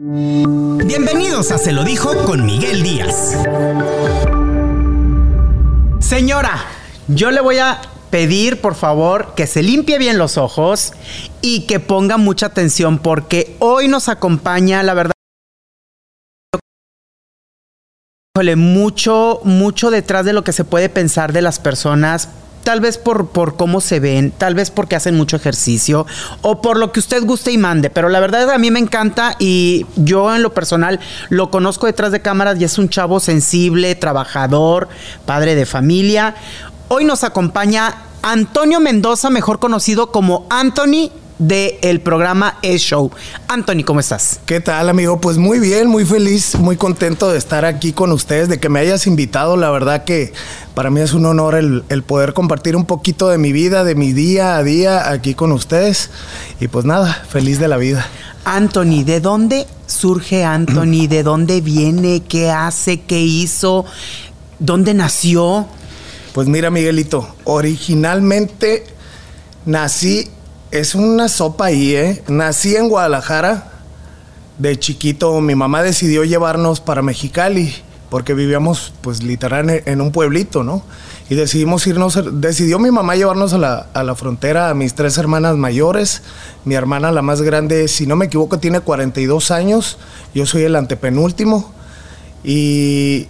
Bienvenidos a Se lo dijo con Miguel Díaz. Señora, yo le voy a pedir por favor que se limpie bien los ojos y que ponga mucha atención porque hoy nos acompaña, la verdad, mucho, mucho detrás de lo que se puede pensar de las personas tal vez por, por cómo se ven, tal vez porque hacen mucho ejercicio o por lo que usted guste y mande, pero la verdad a mí me encanta y yo en lo personal lo conozco detrás de cámaras y es un chavo sensible, trabajador, padre de familia. Hoy nos acompaña Antonio Mendoza, mejor conocido como Anthony del el programa E-Show. Anthony, ¿cómo estás? ¿Qué tal, amigo? Pues muy bien, muy feliz, muy contento de estar aquí con ustedes, de que me hayas invitado. La verdad que para mí es un honor el, poder compartir un poquito de mi vida, de mi día a día aquí con ustedes. Y pues nada, feliz de la vida. Anthony, ¿de dónde surge Anthony? ¿De dónde viene? ¿Qué hace? ¿Qué hizo? ¿Dónde nació? Pues mira, Miguelito, originalmente nací es una sopa ahí, ¿eh? Nací en Guadalajara. De chiquito mi mamá decidió llevarnos para Mexicali porque vivíamos pues literal en, un pueblito, ¿no? Y decidimos irnos, decidió mi mamá llevarnos a la, a la, frontera a mis tres hermanas mayores. Mi hermana, la más grande, si no me equivoco, tiene 42 años. Yo soy el antepenúltimo. Y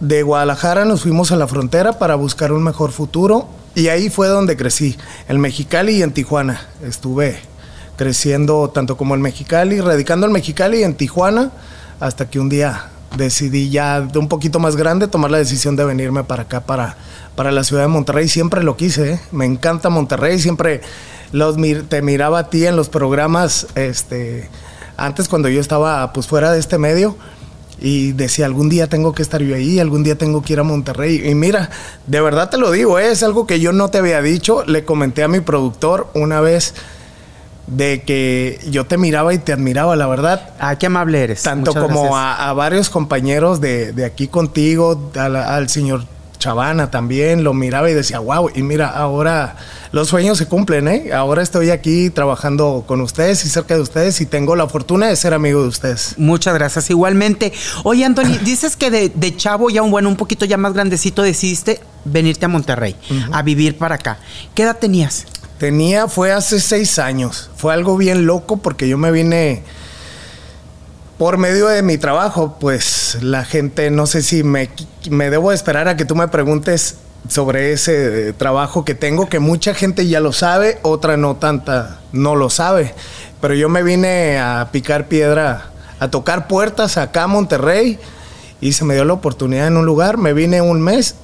de Guadalajara nos fuimos a la frontera para buscar un mejor futuro y ahí fue donde crecí, en Mexicali y en Tijuana. Estuve creciendo tanto como en Mexicali, radicando en Mexicali y en Tijuana, hasta que un día decidí ya de un poquito más grande tomar la decisión de venirme para acá, para, para la ciudad de Monterrey. Siempre lo quise, ¿eh? me encanta Monterrey, siempre los, te miraba a ti en los programas, este, antes cuando yo estaba pues fuera de este medio y decía, algún día tengo que estar yo ahí, algún día tengo que ir a Monterrey. Y mira, de verdad te lo digo, ¿eh? es algo que yo no te había dicho. Le comenté a mi productor una vez de que yo te miraba y te admiraba, la verdad. Ah, qué amable eres. Tanto como a, varios compañeros de, aquí contigo, al señor Chavana también, lo miraba y decía, wow, y mira, ahora los sueños se cumplen, ¿eh? Ahora estoy aquí trabajando con ustedes y cerca de ustedes y tengo la fortuna de ser amigo de ustedes. Muchas gracias, igualmente. Oye, Anthony, dices que de, chavo, ya un bueno, un poquito ya más grandecito, decidiste venirte a Monterrey, a vivir para acá. ¿Qué edad tenías? Tenía, fue hace seis años. Fue algo bien loco porque yo me vine por medio de mi trabajo, pues la gente, no sé si me, me debo esperar a que tú me preguntes sobre ese eh, trabajo que tengo, que mucha gente ya lo sabe, otra no tanta, no lo sabe. Pero yo me vine a picar piedra, a tocar puertas acá a Monterrey y se me dio la oportunidad en un lugar, me vine un mes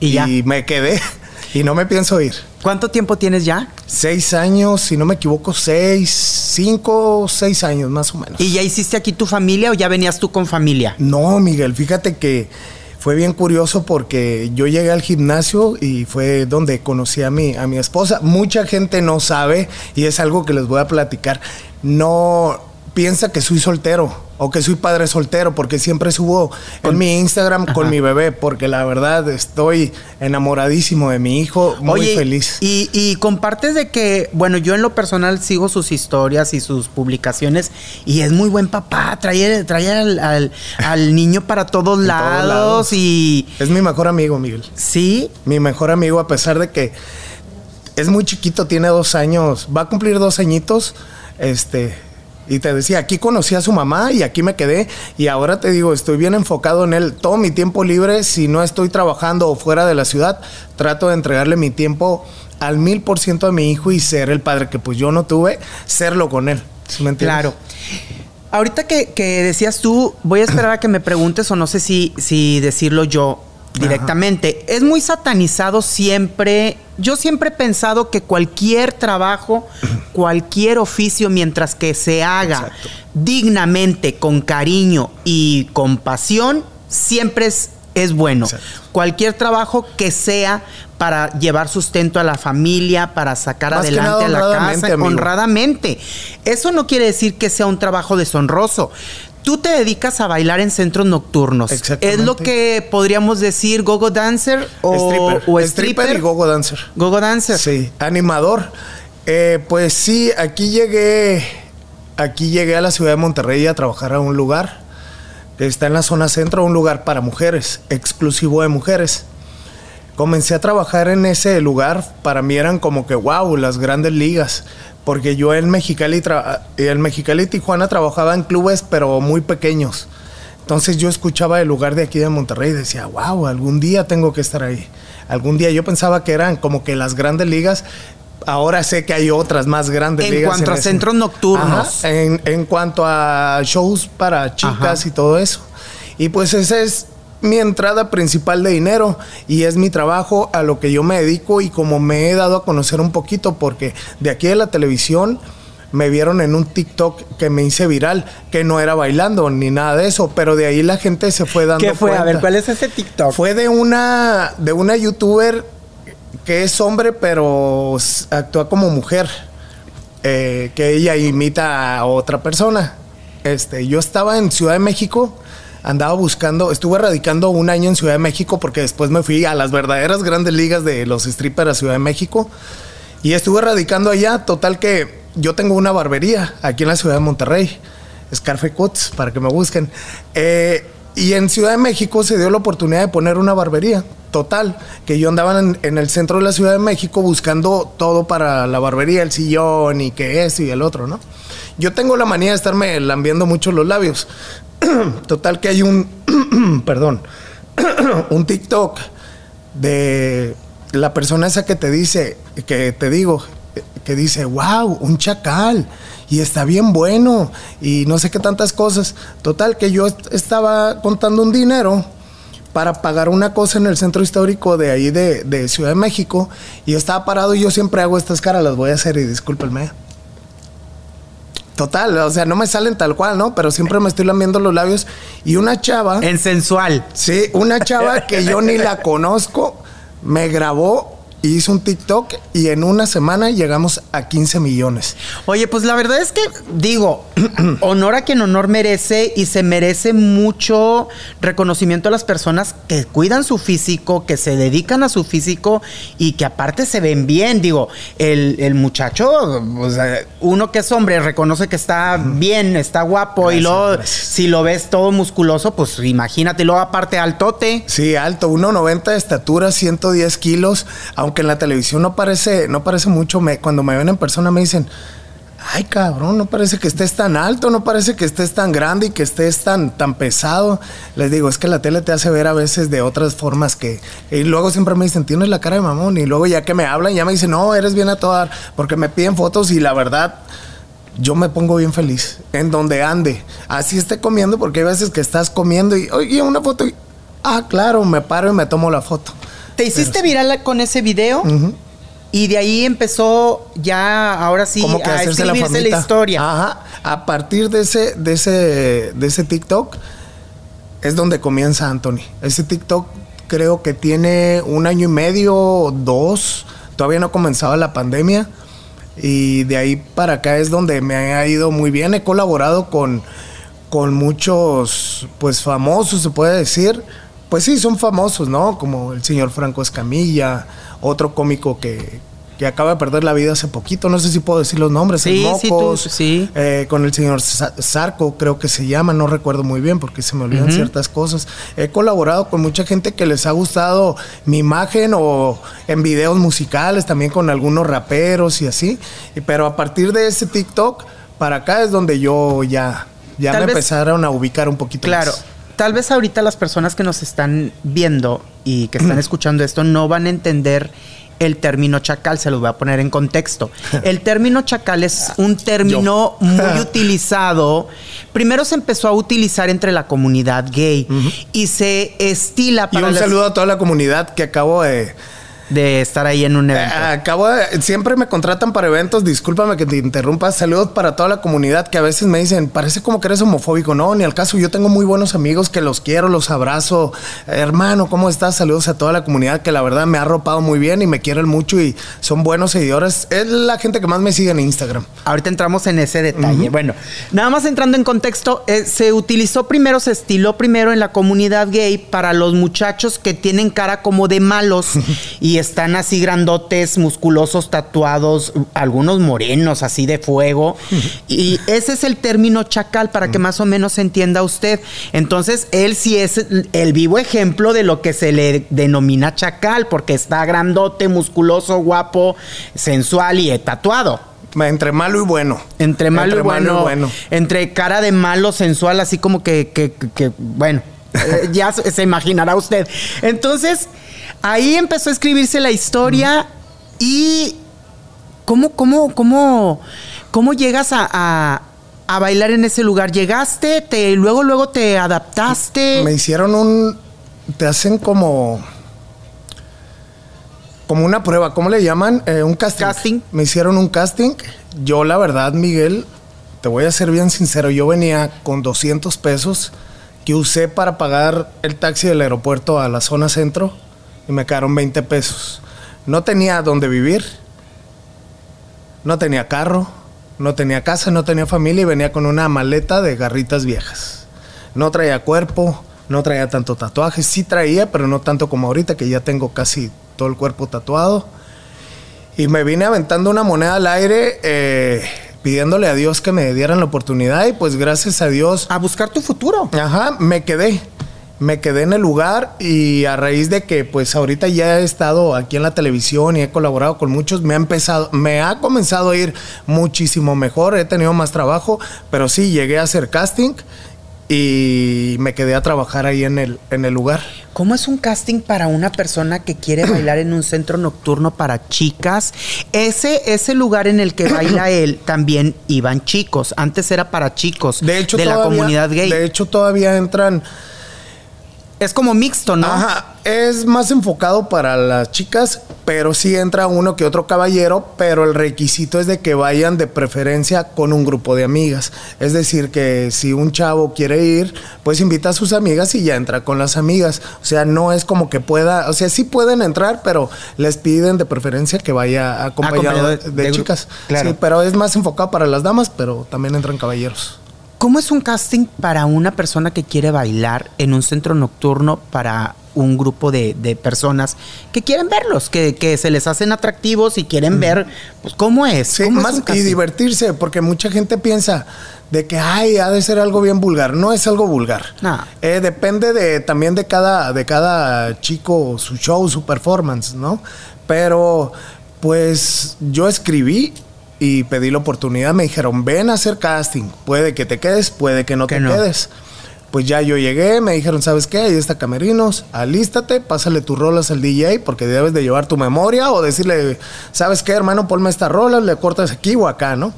y, y me quedé. Y no me pienso ir. ¿Cuánto tiempo tienes ya? Seis años, si no me equivoco, seis, cinco, seis años más o menos. ¿Y ya hiciste aquí tu familia o ya venías tú con familia? No, Miguel, fíjate que fue bien curioso porque yo llegué al gimnasio y fue donde conocí a mi, a mi esposa. Mucha gente no sabe y es algo que les voy a platicar. No piensa que soy soltero o que soy padre soltero, porque siempre subo en mi Instagram con mi bebé, porque la verdad estoy enamoradísimo de mi hijo, muy feliz. Y, y, compartes de que, bueno, yo en lo personal sigo sus historias y sus publicaciones, y es muy buen papá, trae, trae al, al, niño para todos lados, y... Es mi mejor amigo, Miguel. Sí. Mi mejor amigo, a pesar de que es muy chiquito, tiene dos años, va a cumplir dos añitos, este y te decía, aquí conocí a su mamá y aquí me quedé. Y ahora te digo, estoy bien enfocado en él. Todo mi tiempo libre, si no estoy trabajando o fuera de la ciudad, trato de entregarle mi tiempo al mil por ciento a mi hijo y ser el padre que pues yo no tuve, serlo con él. claro. Ahorita que, que, decías tú, voy a esperar a que me preguntes o no sé si, si decirlo yo directamente. Es muy satanizado siempre. Yo siempre he pensado que cualquier trabajo, cualquier oficio, mientras que se haga dignamente, con cariño y con pasión, siempre es, es bueno. Cualquier trabajo que sea para llevar sustento a la familia, para sacar adelante a la casa, honradamente. Eso no quiere decir que sea un trabajo deshonroso tú te dedicas a bailar en centros nocturnos. ¿Es lo que podríamos decir gogo dancer o stripper? O stripper? y gogo dancer. Gogo dancer. Sí, animador. Eh, pues sí, aquí llegué aquí llegué a la ciudad de Monterrey a trabajar a un lugar que está en la zona centro, un lugar para mujeres, exclusivo de mujeres. Comencé a trabajar en ese lugar, para mí eran como que wow, las grandes ligas, porque yo en Mexicali, en Mexicali y Tijuana trabajaba en clubes pero muy pequeños. Entonces yo escuchaba el lugar de aquí de Monterrey y decía, wow, algún día tengo que estar ahí. Algún día yo pensaba que eran como que las grandes ligas. Ahora sé que hay otras más grandes en ligas. Cuanto a centros nocturnos. en, en, cuanto a shows para chicas y todo eso. Y pues esa es mi entrada principal de dinero y es mi trabajo a lo que yo me dedico y como me he dado a conocer un poquito porque de aquí de la televisión me vieron en un TikTok que me hice viral, que no era bailando ni nada de eso, pero de ahí la gente se fue dando ¿Qué fue? A ver, ¿cuál es ese TikTok? Fue de una de una youtuber que es hombre pero actúa como mujer, eh, que ella imita a otra persona. Este, yo estaba en Ciudad de México, andaba buscando, estuve radicando un año en Ciudad de México porque después me fui a las verdaderas grandes ligas de los strippers a Ciudad de México y estuve radicando allá, total que yo tengo una barbería aquí en la ciudad de Monterrey, Scarfe Cuts, para que me busquen. Eh, y en Ciudad de México se dio la oportunidad de poner una barbería. Total, que yo andaba en, el centro de la Ciudad de México buscando todo para la barbería, el sillón y que esto y el otro, ¿no? Yo tengo la manía de estarme lambiendo mucho los labios. Total que hay un, perdón, un TikTok de la persona esa que te dice, que te digo, que dice, wow, un chacal, y está bien bueno, y no sé qué tantas cosas. Total, que yo estaba contando un dinero para pagar una cosa en el centro histórico de ahí de, Ciudad de México, y estaba parado y yo siempre hago estas caras, las voy a hacer y discúlpenme. Total, o sea, no me salen tal cual, ¿no? Pero siempre me estoy lamiendo los labios. Y una chava. En sensual. Sí, una chava que yo ni la conozco, me grabó hizo un TikTok y en una semana llegamos a 15 millones. Oye, pues la verdad es que digo, honor a quien honor merece y se merece mucho reconocimiento a las personas que cuidan su físico, que se dedican a su físico y que aparte se ven bien. Digo, el, muchacho, uno que es hombre reconoce que está bien, está guapo y luego si lo ves todo musculoso, pues imagínate, luego aparte altote. Sí, alto, 1,90 de estatura, 110 kilos aunque en la televisión no parece, no parece mucho, cuando me ven en persona me dicen, ay cabrón, no parece que estés tan alto, no parece que estés tan grande y que estés tan, tan pesado. Les digo, es que la tele te hace ver a veces de otras formas que... Y luego siempre me dicen, tienes la cara de mamón. Y luego ya que me hablan, ya me dicen, no, eres bien a toda... Porque me piden fotos y la verdad, yo me pongo bien feliz en donde ande. Así esté comiendo, porque hay veces que estás comiendo y, oye, una foto y... Ah, claro, me paro y me tomo la foto. Te hiciste viral con ese video. Y de ahí empezó ya, ahora sí, a escribirse la, historia. Ajá. A partir de ese, de ese, de ese TikTok es donde comienza Anthony. Ese TikTok creo que tiene un año y medio, dos. Todavía no comenzaba la pandemia. Y de ahí para acá es donde me ha ido muy bien. He colaborado con, con muchos, pues famosos, se puede decir pues sí, son famosos, ¿no? Como el señor Franco Escamilla, otro cómico que, acaba de perder la vida hace poquito, no sé si puedo decir los nombres, sí, Mocos, sí, sí. Eh, con el señor Zarco, creo que se llama, no recuerdo muy bien porque se me olvidan ciertas cosas. He colaborado con mucha gente que les ha gustado mi imagen o en videos musicales, también con algunos raperos y así, pero a partir de ese TikTok para acá es donde yo ya, ya me empezaron a ubicar un poquito claro. más tal vez ahorita las personas que nos están viendo y que están escuchando esto no van a entender el término chacal, se los voy a poner en contexto. El término chacal es un término muy utilizado. Primero se empezó a utilizar entre la comunidad gay y se estila para. Y un saludo a toda la comunidad que acabo de de estar ahí en un evento. Eh, acabo de, siempre me contratan para eventos, discúlpame que te interrumpa. Saludos para toda la comunidad que a veces me dicen, parece como que eres homofóbico. No, ni al caso, yo tengo muy buenos amigos que los quiero, los abrazo. Hermano, ¿cómo estás? Saludos a toda la comunidad que la verdad me ha arropado muy bien y me quieren mucho y son buenos seguidores. Es la gente que más me sigue en Instagram. Ahorita entramos en ese detalle. Bueno, nada más entrando en contexto, eh, se utilizó primero, se estiló primero en la comunidad gay para los muchachos que tienen cara como de malos y y están así grandotes, musculosos, tatuados, algunos morenos, así de fuego. y ese es el término chacal para que más o menos entienda usted. Entonces, él sí es el vivo ejemplo de lo que se le denomina chacal, porque está grandote, musculoso, guapo, sensual y tatuado. Entre malo y bueno. Entre malo, y, bueno, Entre cara de malo, sensual, así como que, que, que bueno, eh, ya se imaginará usted. Entonces, ahí empezó a escribirse la historia y ¿cómo, cómo, cómo, cómo llegas a, a, bailar en ese lugar? ¿Llegaste? Te, luego, luego te adaptaste. Me hicieron un. Te hacen como. Como una prueba, ¿cómo le llaman? Eh, un casting. casting. Me hicieron un casting. Yo, la verdad, Miguel, te voy a ser bien sincero. Yo venía con 200 pesos que usé para pagar el taxi del aeropuerto a la zona centro y me quedaron 20 pesos. No tenía dónde vivir, no tenía carro, no tenía casa, no tenía familia y venía con una maleta de garritas viejas. No traía cuerpo, no traía tanto tatuaje, sí traía, pero no tanto como ahorita que ya tengo casi todo el cuerpo tatuado. Y me vine aventando una moneda al aire, eh, pidiéndole a Dios que me dieran la oportunidad y pues gracias a Dios... A buscar tu futuro. Ajá, me quedé me quedé en el lugar y a raíz de que pues ahorita ya he estado aquí en la televisión y he colaborado con muchos, me ha empezado, me ha comenzado a ir muchísimo mejor, he tenido más trabajo, pero sí llegué a hacer casting y me quedé a trabajar ahí en el, en el lugar. ¿Cómo es un casting para una persona que quiere bailar en un centro nocturno para chicas? Ese, ese lugar en el que baila él también iban chicos. Antes era para chicos de, hecho, de la comunidad gay. De hecho, todavía entran es como mixto, ¿no? Ajá, es más enfocado para las chicas, pero sí entra uno que otro caballero, pero el requisito es de que vayan de preferencia con un grupo de amigas. Es decir, que si un chavo quiere ir, pues invita a sus amigas y ya entra con las amigas. O sea, no es como que pueda, o sea, sí pueden entrar, pero les piden de preferencia que vaya acompañado, de, chicas. Claro. Sí, pero es más enfocado para las damas, pero también entran caballeros. ¿Cómo es un casting para una persona que quiere bailar en un centro nocturno para un grupo de, personas que quieren verlos, que, se les hacen atractivos y quieren ver pues, cómo es? Sí, más y divertirse, porque mucha gente piensa de que ay, ha de ser algo bien vulgar. No es algo vulgar. Eh, depende de, también de cada, de cada chico, su show, su performance, ¿no? Pero, pues, yo escribí y pedí la oportunidad. Me dijeron, ven a hacer casting. Puede que te quedes, puede que no te quedes. Pues ya yo llegué, me dijeron, ¿sabes qué? Ahí está Camerinos, alístate, pásale tus rolas al DJ porque debes de llevar tu memoria o decirle, ¿sabes qué, hermano? Ponme esta rola, le cortas aquí o acá, ¿no?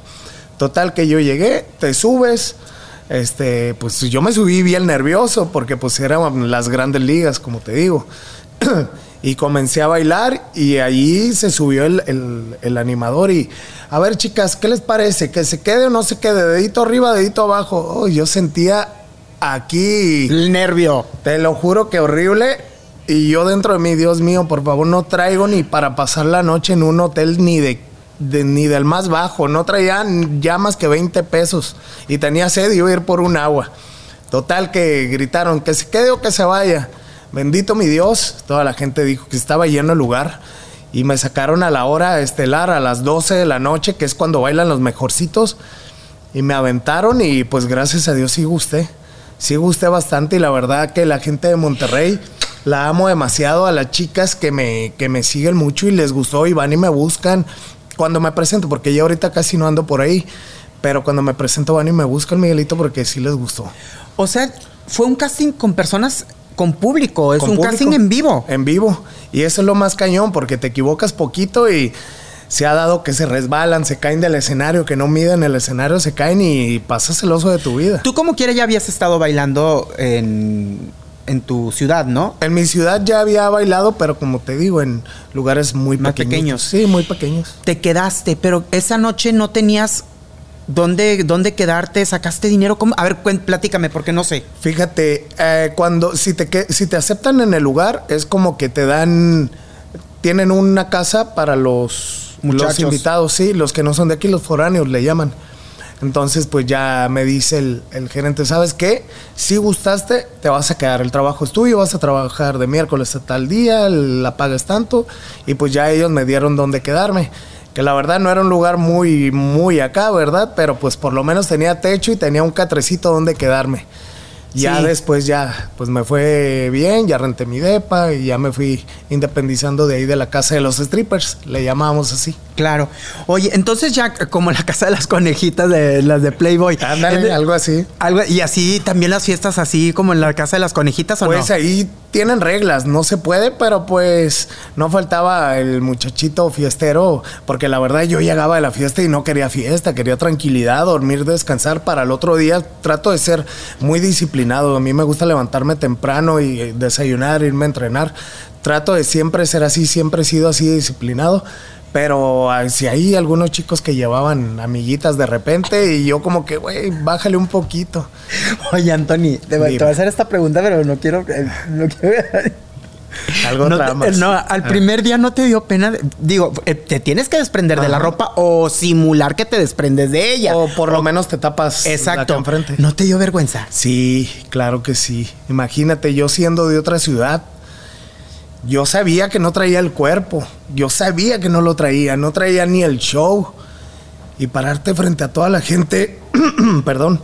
Total que yo llegué, te subes, este, pues yo me subí bien nervioso porque pues eran las grandes ligas, como te digo. y comencé a bailar y ahí se subió el, el animador y a ver, chicas, ¿qué les parece? ¿Que se quede o no se quede? Dedito arriba, dedito abajo. Oh, yo sentía aquí. El nervio. Te lo juro que horrible. Y yo dentro de mí, Dios mío, por favor, no traigo ni para pasar la noche en un hotel ni de, ni del más bajo. No traía ya más que 20 pesos. Y tenía sed y iba a ir por un agua. Total que gritaron que se quede o que se vaya. Bendito mi Dios. Toda la gente dijo que estaba lleno el lugar y me sacaron a la hora estelar a las 12 de la noche, que es cuando bailan los mejorcitos, y me aventaron y pues gracias a Dios sí gusté, sí gusté bastante y la verdad que la gente de Monterrey la amo demasiado a las chicas que me, que me siguen mucho y les gustó y van y me buscan cuando me presento, porque ya ahorita casi no ando por ahí, pero cuando me presento van y me buscan Miguelito porque sí les gustó. O sea, fue un casting con personas con público, es un casting en vivo. En vivo. Y eso es lo más cañón, porque te equivocas poquito y se ha dado que se resbalan, se caen del escenario, que no miden el escenario, se caen y pasas el oso de tu vida. Tú como quiera ya habías estado bailando en, en tu ciudad, ¿no? En mi ciudad ya había bailado, pero como te digo, en lugares muy pequeños. Sí, muy pequeños. Te quedaste, pero esa noche no tenías ¿Dónde, ¿Dónde quedarte? ¿Sacaste dinero? A ver, platícame, porque no sé. Fíjate, eh, cuando si te, si te aceptan en el lugar, es como que te dan, tienen una casa para los, los invitados, sí, los que no son de aquí, los foráneos le llaman. Entonces, pues ya me dice el, el, gerente, ¿sabes qué? Si gustaste, te vas a quedar. El trabajo es tuyo, vas a trabajar de miércoles a tal día, la pagas tanto. Y pues ya ellos me dieron dónde quedarme. Que la verdad no era un lugar muy, muy acá, ¿verdad? Pero pues por lo menos tenía techo y tenía un catrecito donde quedarme. Ya después ya, pues me fue bien, ya renté mi depa y ya me fui independizando de ahí de la casa de los strippers, le llamábamos así. Claro. Oye, entonces ya como la casa de las conejitas de las de Playboy. Ándale, algo así. Algo, y así también las fiestas así como en la casa de las conejitas o pues ahí tienen reglas, no se puede, pero pues no faltaba el muchachito fiestero, porque la verdad yo llegaba de la fiesta y no quería fiesta, quería tranquilidad, dormir, descansar para el otro día. Trato de ser muy disciplinado, a mí me gusta levantarme temprano y desayunar, irme a entrenar. Trato de siempre ser así, siempre he sido así disciplinado. Pero si hay algunos chicos que llevaban amiguitas de repente y yo como que, güey, bájale un poquito. Oye, Anthony, te, voy a hacer esta pregunta, pero no quiero... Eh, no quiero... Algo no, no, al primer día no te dio pena. digo, eh, te tienes que desprender de la ropa o simular que te desprendes de ella. O por lo menos te tapas exacto. enfrente. ¿No te dio vergüenza? Sí, claro que sí. Imagínate, yo siendo de otra ciudad, yo sabía que no traía el cuerpo, yo sabía que no lo traía, no traía ni el show. Y pararte frente a toda la gente, perdón,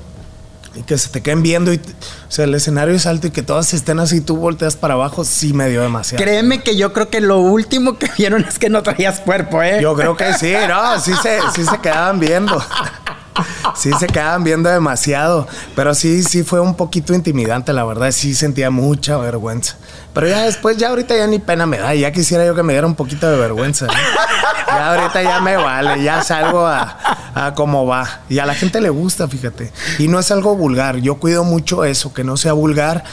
y que se te queden viendo y, o sea, el escenario es alto y que todas estén así, tú volteas para abajo, sí me dio demasiado. Créeme que yo creo que lo último que vieron es que no traías cuerpo, ¿eh? Yo creo que sí, no, sí se, sí se quedaban viendo. sí se quedaban viendo demasiado, pero sí, sí fue un poquito intimidante, la verdad, sí sentía mucha vergüenza. Pero ya después, ya ahorita ya ni pena me da, ya quisiera yo que me diera un poquito de vergüenza. Ya ahorita ya me vale, ya salgo a, a cómo va. Y a la gente le gusta, fíjate. Y no es algo vulgar, yo cuido mucho eso, que no sea vulgar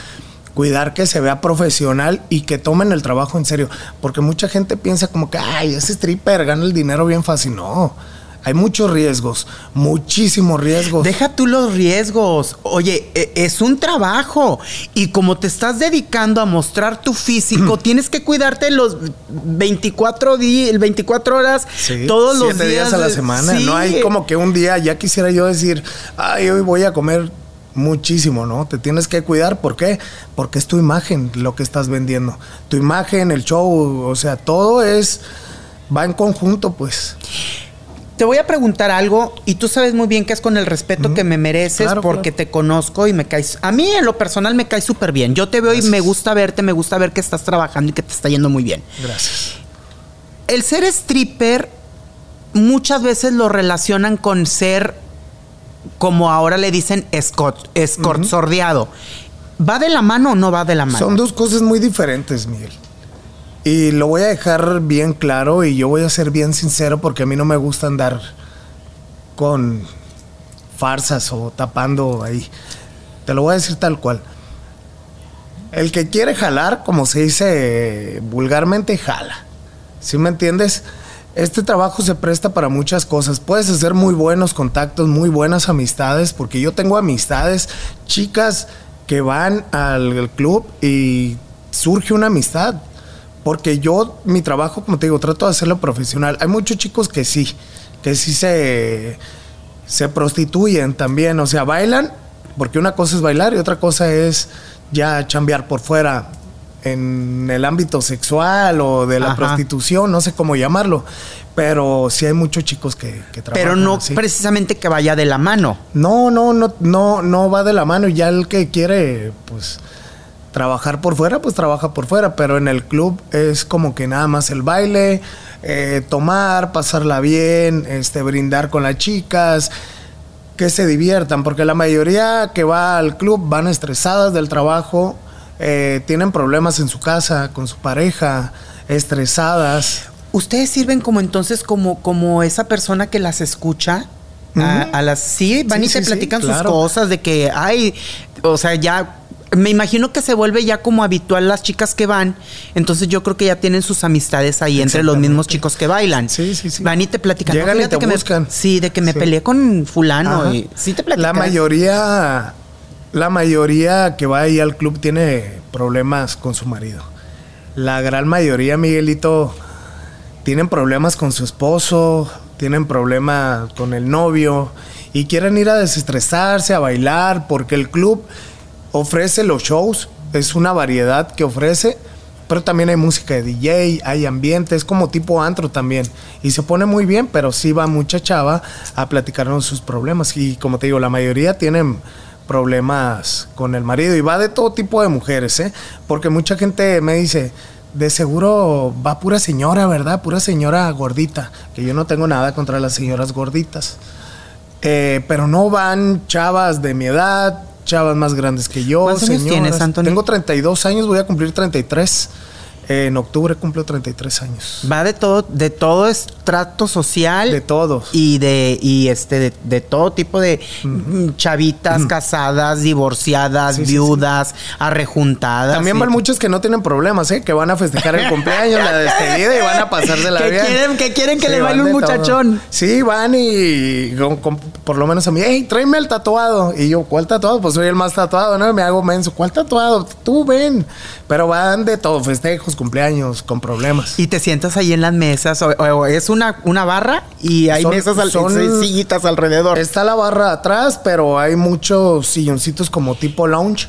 cuidar que se vea profesional y que tomen el trabajo en serio. Porque mucha gente piensa como que, ay, ese stripper gana el dinero bien fácil. No, hay muchos riesgos, muchísimos riesgos. Deja tú los riesgos. Oye, e, es un trabajo. Y como te estás dedicando a mostrar tu físico, tienes que cuidarte los 24 días, 24 horas, todos los días. días a la semana. No hay como que un día, ya quisiera yo decir, ay, hoy voy a comer muchísimo, ¿no? Te tienes que cuidar, ¿por qué? Porque es tu imagen lo que estás vendiendo. Tu imagen, el show, o sea, todo es, va en conjunto, pues te voy a preguntar algo y tú sabes muy bien que es con el respeto que me mereces porque te conozco y me caes. A mí en lo personal me caes súper bien. Yo te veo y me gusta verte, me gusta ver que estás trabajando y que te está yendo muy bien. Gracias. El ser stripper muchas veces lo relacionan con ser, como ahora le dicen, escort, escort sordeado. ¿Va de la mano o no va de la mano? Son dos cosas muy diferentes, Miguel. Y lo voy a dejar bien claro y yo voy a ser bien sincero porque a mí no me gusta andar con farsas o tapando ahí. Te lo voy a decir tal cual. El que quiere jalar, como se dice vulgarmente, jala. ¿Sí me entiendes? Este trabajo se presta para muchas cosas. Puedes hacer muy buenos contactos, muy buenas amistades, porque yo tengo amistades, chicas que van al club y surge una amistad porque yo, mi trabajo, como te digo, trato de hacerlo profesional. Hay muchos chicos que sí, que sí se, se prostituyen también. O sea, bailan, porque una cosa es bailar y otra cosa es ya chambear por fuera en el ámbito sexual o de la prostitución, no sé cómo llamarlo. Pero sí hay muchos chicos que, que trabajan. Pero no precisamente que vaya de la mano. No, no, no, no, no va de la mano. Y ya el que quiere, pues trabajar por fuera, pues trabaja por fuera, pero en el club es como que nada más el baile, eh, tomar, pasarla bien, este, brindar con las chicas, que se diviertan, porque la mayoría que va al club van estresadas del trabajo, eh, tienen problemas en su casa, con su pareja, estresadas. ¿Ustedes sirven como entonces como, como esa persona que las escucha? a, las sí van y se platican sus cosas de que ay o sea ya me imagino que se vuelve ya como habitual las chicas que van, entonces yo creo que ya tienen sus amistades ahí entre los mismos chicos que bailan. Sí, sí, sí. Van y te platican. Llegan y te que buscan. sí, de que me peleé con fulano y sí te platican. La mayoría, la mayoría que va ahí al club tiene problemas con su marido. La gran mayoría, Miguelito, tienen problemas con su esposo, tienen problemas con el novio y quieren ir a desestresarse, a bailar, porque el club ofrece los shows, es una variedad que ofrece, pero también hay música de DJ, hay ambiente, es como tipo antro también. Y se pone muy bien, pero sí va mucha chava a platicarnos sus problemas. Y como te digo, la mayoría tienen problemas con el marido y va de todo tipo de mujeres, ¿eh? Porque mucha gente me dice, de seguro va pura señora, ¿verdad? Pura señora gordita, que yo no tengo nada contra las señoras gorditas. Eh, pero no van chavas de mi edad, chavas más grandes que yo. ¿Cuántos años tienes, Antonio? Tengo 32 años, voy a cumplir 33 en octubre cumplo 33 años. Va de todo, de todo estrato social. De todo. Y de, y este, de, todo tipo de chavitas, casadas, divorciadas, viudas, arrejuntadas. También van muchos que no tienen problemas, ¿eh? Que van a festejar el cumpleaños, la despedida y van a pasarse la vida. Quieren, que quieren que le baile un muchachón. Sí, van y por lo menos a mí, hey, tráeme el tatuado. Y yo, ¿cuál tatuado? Pues soy el más tatuado, ¿no? Me hago menso. ¿Cuál tatuado? Tú ven. Pero van de todo, festejos, cumpleaños, con problemas. Y te sientas ahí en las mesas, o, es una, una barra y hay mesas, al, son, sillitas alrededor. Está la barra atrás, pero hay muchos silloncitos como tipo lounge.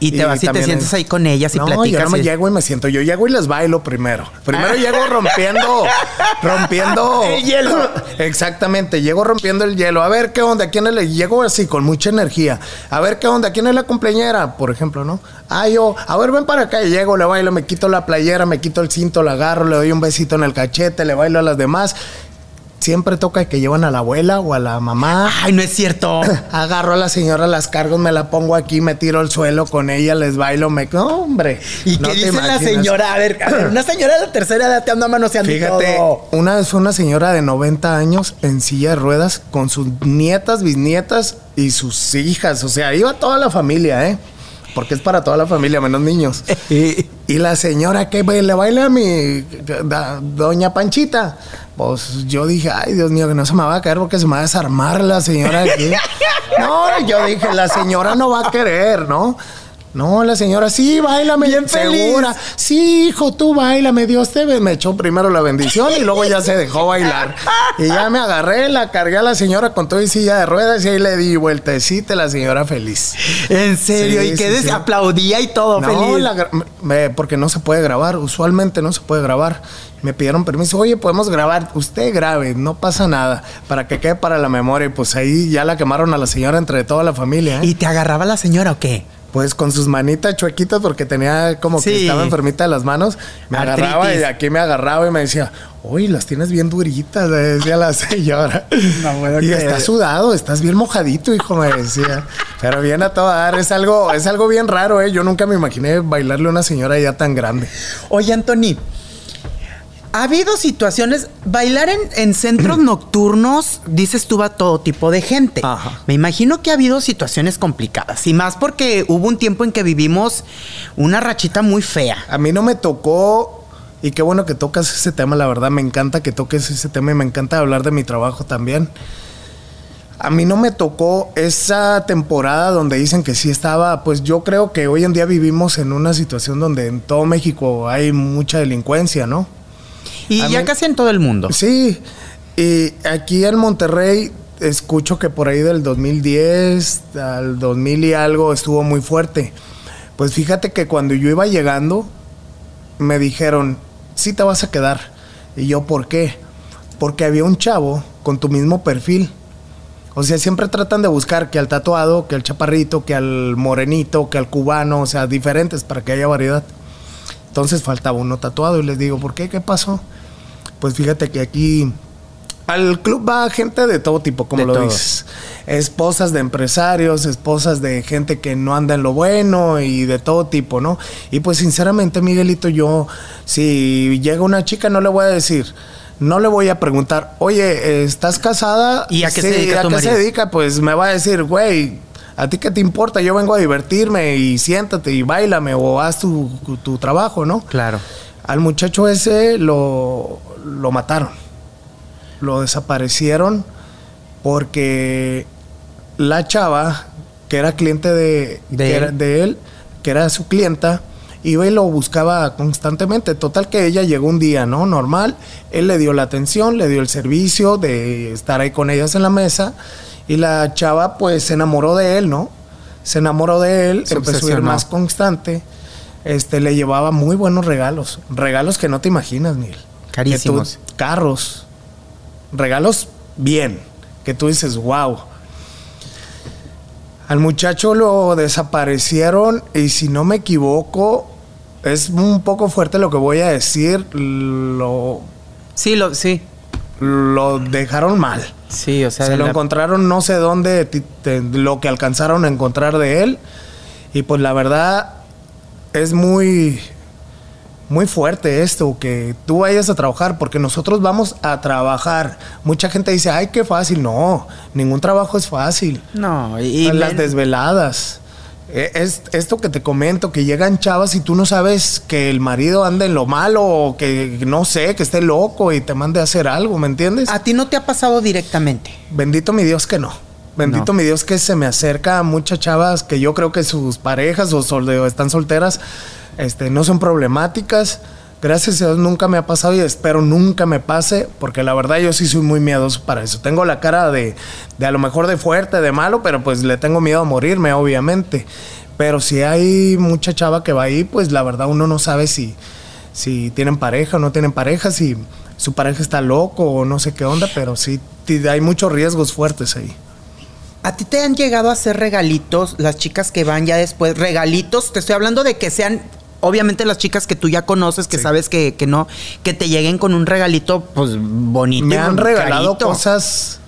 Y te vas y te sientes ahí con ellas y no, platicas. Yo no me llego y me siento. Yo llego y les bailo primero. Primero llego rompiendo, rompiendo. El hielo. Exactamente, llego rompiendo el hielo. A ver qué onda, quién es le llego así con mucha energía. A ver qué onda, quién es la cumpleañera, por ejemplo, ¿no? Ah, yo, a ver, ven para acá y llego, le bailo, me quito la playera, me quito el cinto, la agarro, le doy un besito en el cachete, le bailo a las demás siempre toca que llevan a la abuela o a la mamá. Ay, no es cierto. Agarro a la señora las cargos, me la pongo aquí, me tiro al suelo con ella, les bailo, me. No, hombre. ¿Y qué dice la señora? A ver, una señora de la tercera edad te anda manoseando Fíjate, una vez fue una señora de 90 años en silla de ruedas con sus nietas, bisnietas y sus hijas. O sea, iba toda la familia, ¿eh? Porque es para toda la familia, menos niños. y la señora que le baila a mi doña Panchita, pues yo dije, ay Dios mío, que no se me va a caer porque se me va a desarmar la señora aquí. no, yo dije, la señora no va a querer, ¿no? No, la señora, sí, bailame. Bien segura. Sí, hijo, tú bailame. Dios te ve. Me echó primero la bendición y luego ya se dejó bailar. Y ya me agarré, la cargué a la señora con todo y silla de ruedas y ahí le di vueltecita la señora feliz. ¿En serio? ¿Y qué aplaudía y todo feliz? porque no se puede grabar. Usualmente no se puede grabar. Me pidieron permiso. Oye, podemos grabar. Usted grabe, no pasa nada. Para que quede para la memoria. Y pues ahí ya la quemaron a la señora entre toda la familia. ¿eh? ¿Y te agarraba la señora o qué? Pues con sus manitas chuequitas porque tenía como que estaba enfermita de las manos, me agarraba y de aquí me agarraba y me decía, uy, las tienes bien duritas, le decía la señora. No, y estás sudado, estás bien mojadito, hijo, me decía. Pero bien a todo dar, es algo, es algo bien raro, ¿eh? Yo nunca me imaginé bailarle a una señora ya tan grande. Oye, Anthony, ha habido situaciones, bailar en, centros nocturnos, dices tú, va todo tipo de gente. Me imagino que ha habido situaciones complicadas y más porque hubo un tiempo en que vivimos una rachita muy fea. A mí no me tocó y qué bueno que tocas ese tema, la verdad me encanta que toques ese tema y me encanta hablar de mi trabajo también. A mí no me tocó esa temporada donde dicen que sí estaba, pues yo creo que hoy en día vivimos en una situación donde en todo México hay mucha delincuencia, ¿no? Y ya casi en todo el mundo. Sí, y aquí en Monterrey escucho que por ahí del 2010 al 2000 y algo estuvo muy fuerte. Pues fíjate que cuando yo iba llegando, me dijeron, sí te vas a quedar. Y yo, ¿por qué? Porque había un chavo con tu mismo perfil. O sea, siempre tratan de buscar que al tatuado, que al chaparrito, que al morenito, que al cubano, o sea, diferentes para que haya variedad. Entonces faltaba uno tatuado y les digo, ¿por qué? ¿Qué pasó? Pues fíjate que aquí al club va gente de todo tipo, como lo dices. Esposas de empresarios, esposas de gente que no anda en lo bueno y de todo tipo, ¿no? Y pues sinceramente, Miguelito, yo, si llega una chica, no le voy a decir, no le voy a preguntar, oye, ¿estás casada? ¿Y a qué se dedica? ¿A qué se dedica? Pues me va a decir, güey, ¿a ti qué te importa? Yo vengo a divertirme y siéntate y bailame o haz tu, tu trabajo, ¿no? Claro. Al muchacho ese lo, lo mataron. Lo desaparecieron porque la chava, que era cliente de, de, él. que era su clienta, iba y lo buscaba constantemente. Total que ella llegó un día, ¿no? Normal. Él le dio la atención, le dio el servicio de estar ahí con ellas en la mesa. Y la chava pues se enamoró de él, ¿no? Se enamoró de él, Se empezó a ir más constante. Este, le llevaba muy buenos regalos. Regalos que no te imaginas, Miguel. Carísimos. Que tú- carros. Regalos bien. Que tú dices, wow. Al muchacho lo desaparecieron y si no me equivoco, es un poco fuerte lo que voy a decir, lo, Sí, lo, sí. Lo dejaron mal. Sí, o sea, Se lo la- encontraron no sé dónde, lo que alcanzaron a encontrar de él. Y pues la verdad es muy, muy fuerte esto, que tú vayas a trabajar, porque nosotros vamos a trabajar. Mucha gente dice, ay, qué fácil. No, ningún trabajo es fácil. No, y, y las men- desveladas. E- Es esto que te comento, que llegan chavas y tú no sabes que el marido anda en lo malo o que no sé, que esté loco y te mande a hacer algo, ¿me entiendes? a ti no te ha pasado directamente. Bendito mi Dios que no. Bendito No. mi Dios que se me acerca a muchas chavas que yo creo que sus parejas o, sol- o están solteras este, no son problemáticas. Gracias a Dios nunca me ha pasado y espero nunca me pase porque la verdad yo sí soy muy miedoso para eso. Tengo la cara de, de a lo mejor de fuerte, de malo, pero pues le tengo miedo a morirme, obviamente. Pero si hay mucha chava que va ahí, pues la verdad uno no sabe si, si tienen pareja o no tienen pareja, si su pareja está loco o no sé qué onda, pero sí hay muchos riesgos fuertes ahí. ¿A ti te han llegado a hacer regalitos las chicas que van ya después? Regalitos, te estoy hablando de que sean, obviamente las chicas que tú ya conoces, que Sí. sabes que, que no, que te lleguen con un regalito, pues bonito. Me han regalado carito. cosas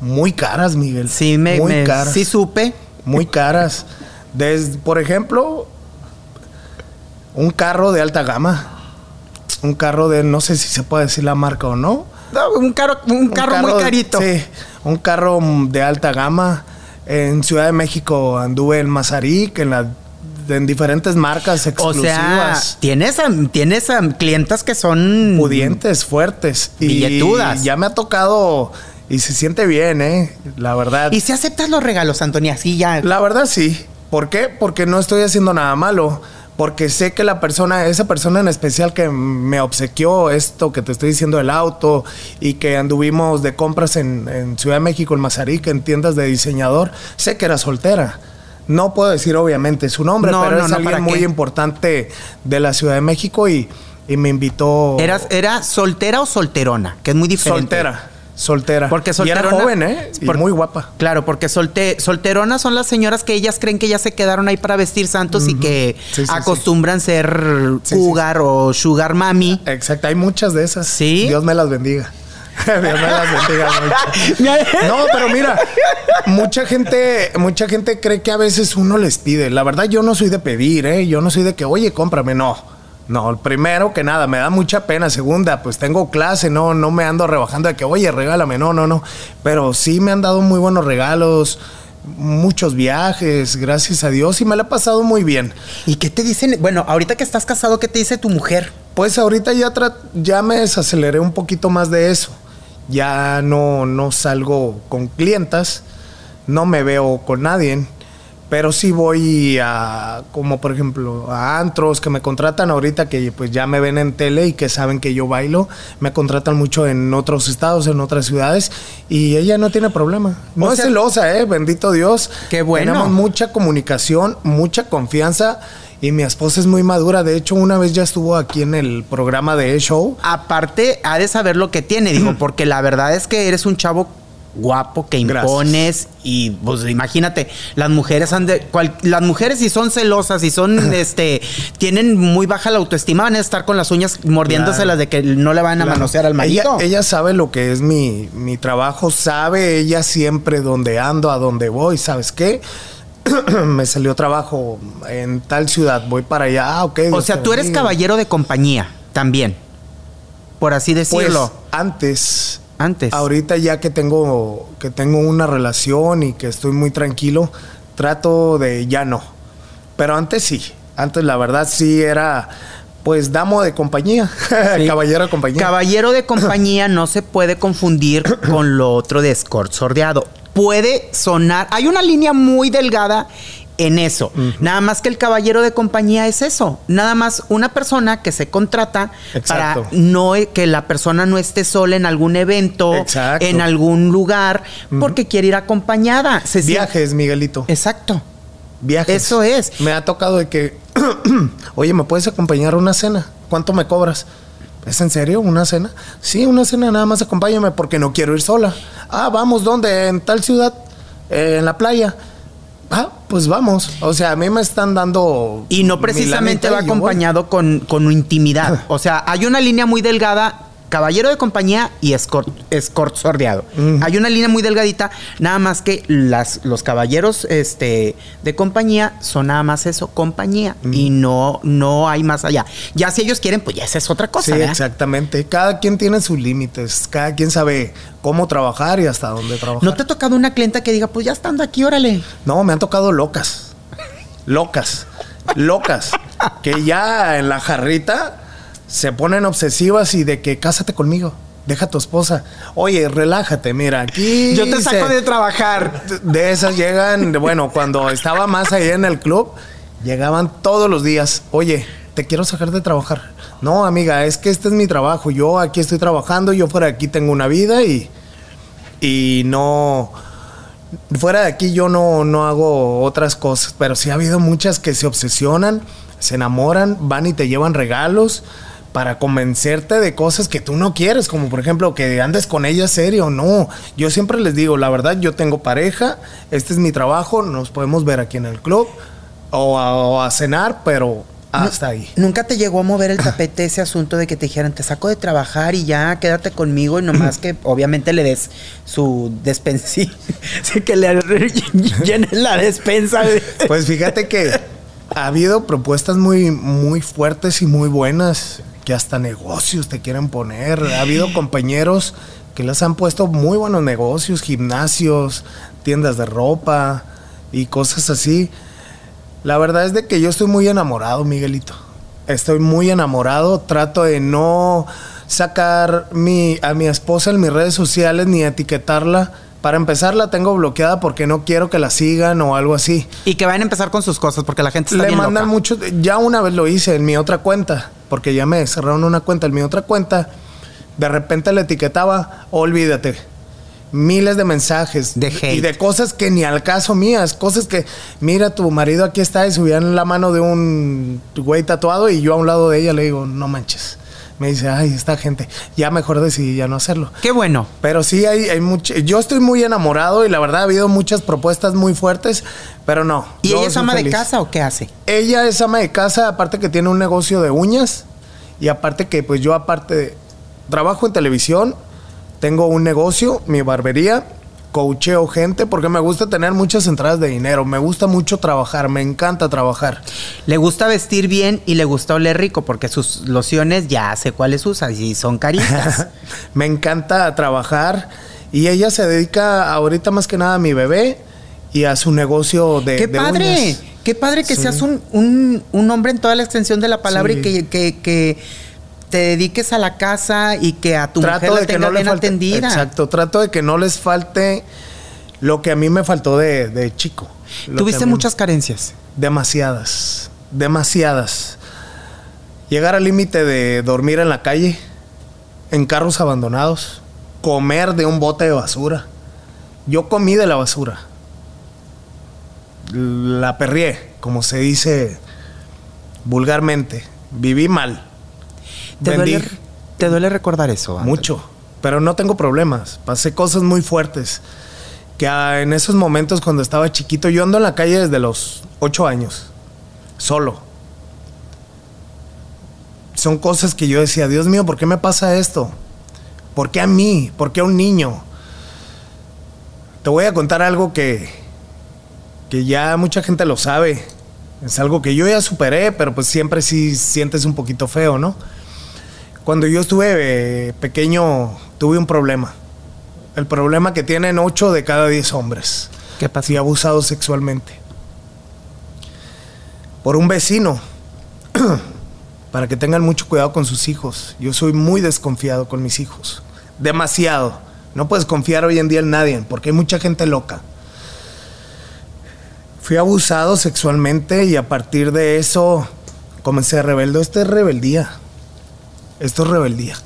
muy caras, Miguel. Sí, me, muy me- caras. sí supe. Muy caras. Desde, por ejemplo, un carro de alta gama. Un carro de, no sé si se puede decir la marca o no. No, un carro, un Un carro, muy carito. Sí, un carro de alta gama. En Ciudad de México anduve en Mazarik, en, la, en diferentes marcas O exclusivas. sea, tienes a, tienes a clientas que son pudientes, fuertes. Y Billetudas. ya me ha tocado y se siente bien, ¿eh? La verdad. Y si aceptas los regalos, Antonia, sí ya. La verdad sí. ¿Por qué? Porque no estoy haciendo nada malo. Porque sé que la persona, esa persona en especial que me obsequió esto que te estoy diciendo el auto y que anduvimos de compras en, en Ciudad de México, en Mazarik, en tiendas de diseñador, sé que era soltera. No puedo decir obviamente su nombre, No, pero no, es no, alguien ¿para muy qué? importante de la Ciudad de México y, y me invitó. Eras, ¿Era soltera o solterona? Que es muy diferente. soltera. Soltera. Porque Y era solterona- joven, ¿eh? Y por- muy guapa. Claro, porque solte, solteronas son las señoras que ellas creen que ya se quedaron ahí para vestir santos y que Sí, sí, sí. acostumbran ser Sí, cougar o sugar mami. Exacto, hay muchas de esas. ¿Sí? Dios me las bendiga. Dios me las bendiga mucho. No, pero mira, mucha gente, mucha gente cree que a veces uno les pide. La verdad, yo no soy de pedir, ¿eh? Yo no soy de que, oye, cómprame, no. No, primero que nada, me da mucha pena. Segunda, pues tengo clase, no, no me ando rebajando de que, oye, regálame, no, no, no. Pero sí me han dado muy buenos regalos, muchos viajes, gracias a Dios, y me la he pasado muy bien. ¿Y qué te dicen? Bueno, ahorita que estás casado, ¿qué te dice tu mujer? Pues ahorita ya, ya me desaceleré un poquito más de eso. Ya no, no salgo con clientas, no me veo con nadie, pero sí voy a, como por ejemplo, a antros que me contratan ahorita que pues ya me ven en tele y que saben que yo bailo, me contratan mucho en otros estados, en otras ciudades y ella no tiene problema. No O es sea- celosa, eh, bendito Dios. Qué bueno. Tenemos mucha comunicación, mucha confianza y mi esposa es muy madura. De hecho, una vez ya estuvo aquí en el programa de E-Show. Aparte, ha de saber lo que tiene, digo, porque la verdad es que eres un chavo guapo que Gracias. impones y pues imagínate las mujeres han de cual- las mujeres si son celosas y son este tienen muy baja la autoestima van a estar con las uñas mordiéndoselas Claro. de que no le van a Claro. manosear al marido Ella, ella sabe lo que es mi, mi trabajo, sabe ella siempre dónde ando, a dónde voy, ¿sabes qué? Me salió trabajo en tal ciudad, voy para allá, ah, ok. o sea te tú eres caballero de compañía también por así Pues decirlo antes, antes ahorita ya que tengo, que tengo una relación y que estoy muy tranquilo, trato de ya no. Pero antes sí, antes la verdad sí era, pues damo de compañía, Sí. caballero de compañía. Caballero de compañía no se puede confundir con lo otro de escort sordeado. Puede sonar, hay una línea muy delgada en eso. Nada más que el caballero de compañía es eso. Nada más una persona que se contrata para no que la persona no esté sola en algún evento, en algún lugar, porque quiere ir acompañada. Viajes, Miguelito. Exacto. Viajes. Eso es. Me ha tocado de que, oye, ¿me puedes acompañar a una cena? ¿Cuánto me cobras? ¿Es en serio una cena? Sí, una cena, nada más acompáñame porque no quiero ir sola. Ah, vamos, ¿dónde? En tal ciudad, eh, en la playa. Ah, pues vamos. O sea, a mí me están dando. Y no precisamente va acompañado con, con intimidad. O sea, hay una línea muy delgada caballero de compañía y escort, escort sordeado. Hay una línea muy delgadita, nada más que las, los caballeros este, de compañía son nada más eso, compañía, y no, no hay más allá. Ya si ellos quieren, pues ya esa es otra cosa. Sí, exactamente. Cada quien tiene sus límites, cada quien sabe cómo trabajar y hasta dónde trabajar. ¿No te ha tocado una clienta que diga, pues ya estando aquí, órale? No, me han tocado locas. Locas. Locas. que ya en la jarrita se ponen obsesivas y de que cásate conmigo. Deja a tu esposa. Oye, relájate, mira, aquí. Yo te saco de trabajar. De esas llegan, bueno, cuando estaba más ahí en el club, llegaban todos los días. Oye, te quiero sacar de trabajar. No, amiga, es que este es mi trabajo. Yo aquí estoy trabajando, yo fuera de aquí tengo una vida y. Y no. Fuera de aquí yo no, no hago otras cosas. Pero sí ha habido muchas que se obsesionan, se enamoran, van y te llevan regalos para convencerte de cosas que tú no quieres, como por ejemplo que andes con ella serio, no. Yo siempre les digo, la verdad, yo tengo pareja, este es mi trabajo, nos podemos ver aquí en el club o a, cenar, pero hasta ahí. ¿Nunca te llegó a mover el tapete ese asunto de que te dijeran, te saco de trabajar y ya quédate conmigo y nomás que obviamente le des su despensa, que le llenes la despensa? Pues fíjate que ha habido propuestas muy, muy fuertes y muy buenas que hasta negocios te quieren poner. Ha habido compañeros que les han puesto muy buenos negocios, gimnasios, tiendas de ropa y cosas así. La verdad es de que yo estoy muy enamorado, Miguelito. Estoy muy enamorado. Trato de no sacar mi, a mi esposa en mis redes sociales ni etiquetarla para empezar, la tengo bloqueada porque no quiero que la sigan o algo así. Y que vayan a empezar con sus cosas porque la gente está Le mandan mucho. Ya una vez lo hice en mi otra cuenta, porque ya me cerraron una cuenta en mi otra cuenta. De repente le etiquetaba, olvídate. Miles de mensajes de hate. y de cosas que ni al caso mías, cosas que, mira, tu marido aquí está y subían la mano de un güey tatuado y yo a un lado de ella le digo, no manches me dice, ay, esta gente, ya mejor decidí ya no hacerlo. Qué bueno. Pero sí hay, hay mucho, yo estoy muy enamorado y la verdad ha habido muchas propuestas muy fuertes, pero no. ¿Y ella es ama de casa o qué hace? Ella es ama de casa, aparte que tiene un negocio de uñas y aparte que pues yo aparte trabajo en televisión, tengo un negocio, mi barbería coacheo gente porque me gusta tener muchas entradas de dinero, me gusta mucho trabajar, me encanta trabajar. Le gusta vestir bien y le gusta oler rico porque sus lociones ya sé cuáles usa y son caritas. me encanta trabajar y ella se dedica ahorita más que nada a mi bebé y a su negocio de ¡Qué padre! ¡Qué padre que seas un, hombre en toda la extensión de la palabra y que, que te dediques a la casa y que a tu trato mujer de que no bien falte, atendida. Exacto, trato de que no les falte lo que a mí me faltó de, chico. ¿Tuviste muchas carencias? Demasiadas, demasiadas. Llegar al límite de dormir en la calle, en carros abandonados, comer de un bote de basura. Yo comí de la basura. La perrié, como se dice vulgarmente. Viví mal ¿Te, duele, ¿Te duele recordar eso? Mucho, pero no tengo problemas. Pasé cosas muy fuertes. Que en esos momentos cuando estaba chiquito, yo ando en la calle desde los ocho años, solo. Son cosas que yo decía, Dios mío, ¿por qué me pasa esto? ¿Por qué a mí? ¿Por qué a un niño? Te voy a contar algo que, que ya mucha gente lo sabe. Es algo que yo ya superé, pero pues siempre sí sientes un poquito feo, ¿no? Cuando yo estuve eh, pequeño, tuve un problema. El problema que tienen 8 de cada 10 hombres. ¿Qué pasó? Fui abusado sexualmente. Por un vecino. Para que tengan mucho cuidado con sus hijos. Yo soy muy desconfiado con mis hijos. Demasiado. No puedes confiar hoy en día en nadie porque hay mucha gente loca. Fui abusado sexualmente y a partir de eso comencé a rebelde. Esto es rebeldía. Esto es rebeldía.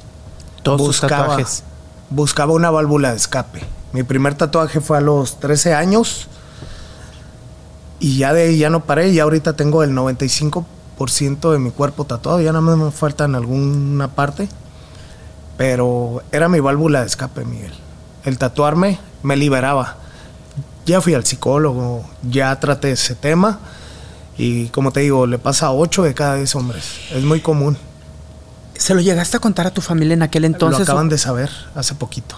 Todos sus tatuajes. Buscaba una válvula de escape. Mi primer tatuaje fue a los 13 años. Y ya de ahí ya no paré. Y ahorita tengo el 95% de mi cuerpo tatuado. Ya nada más me falta en alguna parte. Pero era mi válvula de escape, Miguel. El tatuarme me liberaba ya fui al psicólogo, ya traté ese tema y como te digo, le pasa a 8 de cada 10 hombres. Es muy común. ¿Se lo llegaste a contar a tu familia en aquel entonces? Lo acaban de saber hace poquito.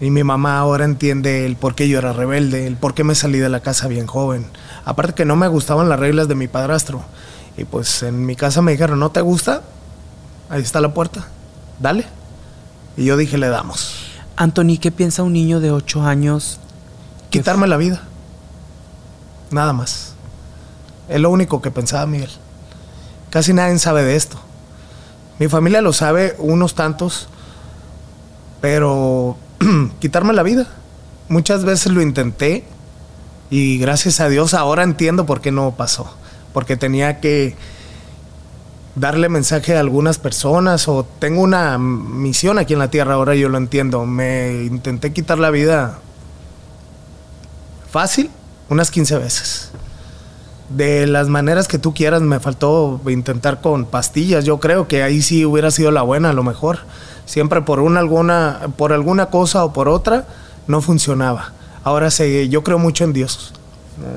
Y mi mamá ahora entiende el por qué yo era rebelde, el por qué me salí de la casa bien joven. Aparte que no me gustaban las reglas de mi padrastro. Y pues en mi casa me dijeron, ¿no te gusta? Ahí está la puerta, dale. Y yo dije, le damos. Anthony, ¿qué piensa un niño de 8 años quitarme la vida. Nada más. Es lo único que pensaba Miguel. Casi nadie sabe de esto. Mi familia lo sabe, unos tantos, pero quitarme la vida. Muchas veces lo intenté y gracias a Dios ahora entiendo por qué no pasó. Porque tenía que darle mensaje a algunas personas o tengo una misión aquí en la tierra, ahora yo lo entiendo. Me intenté quitar la vida Fácil, unas 15 veces. De las maneras que tú quieras, me faltó intentar con pastillas. Yo creo que ahí sí hubiera sido la buena, a lo mejor. Siempre por una alguna, por alguna cosa o por otra, no funcionaba. Ahora sé, yo creo mucho en Dios.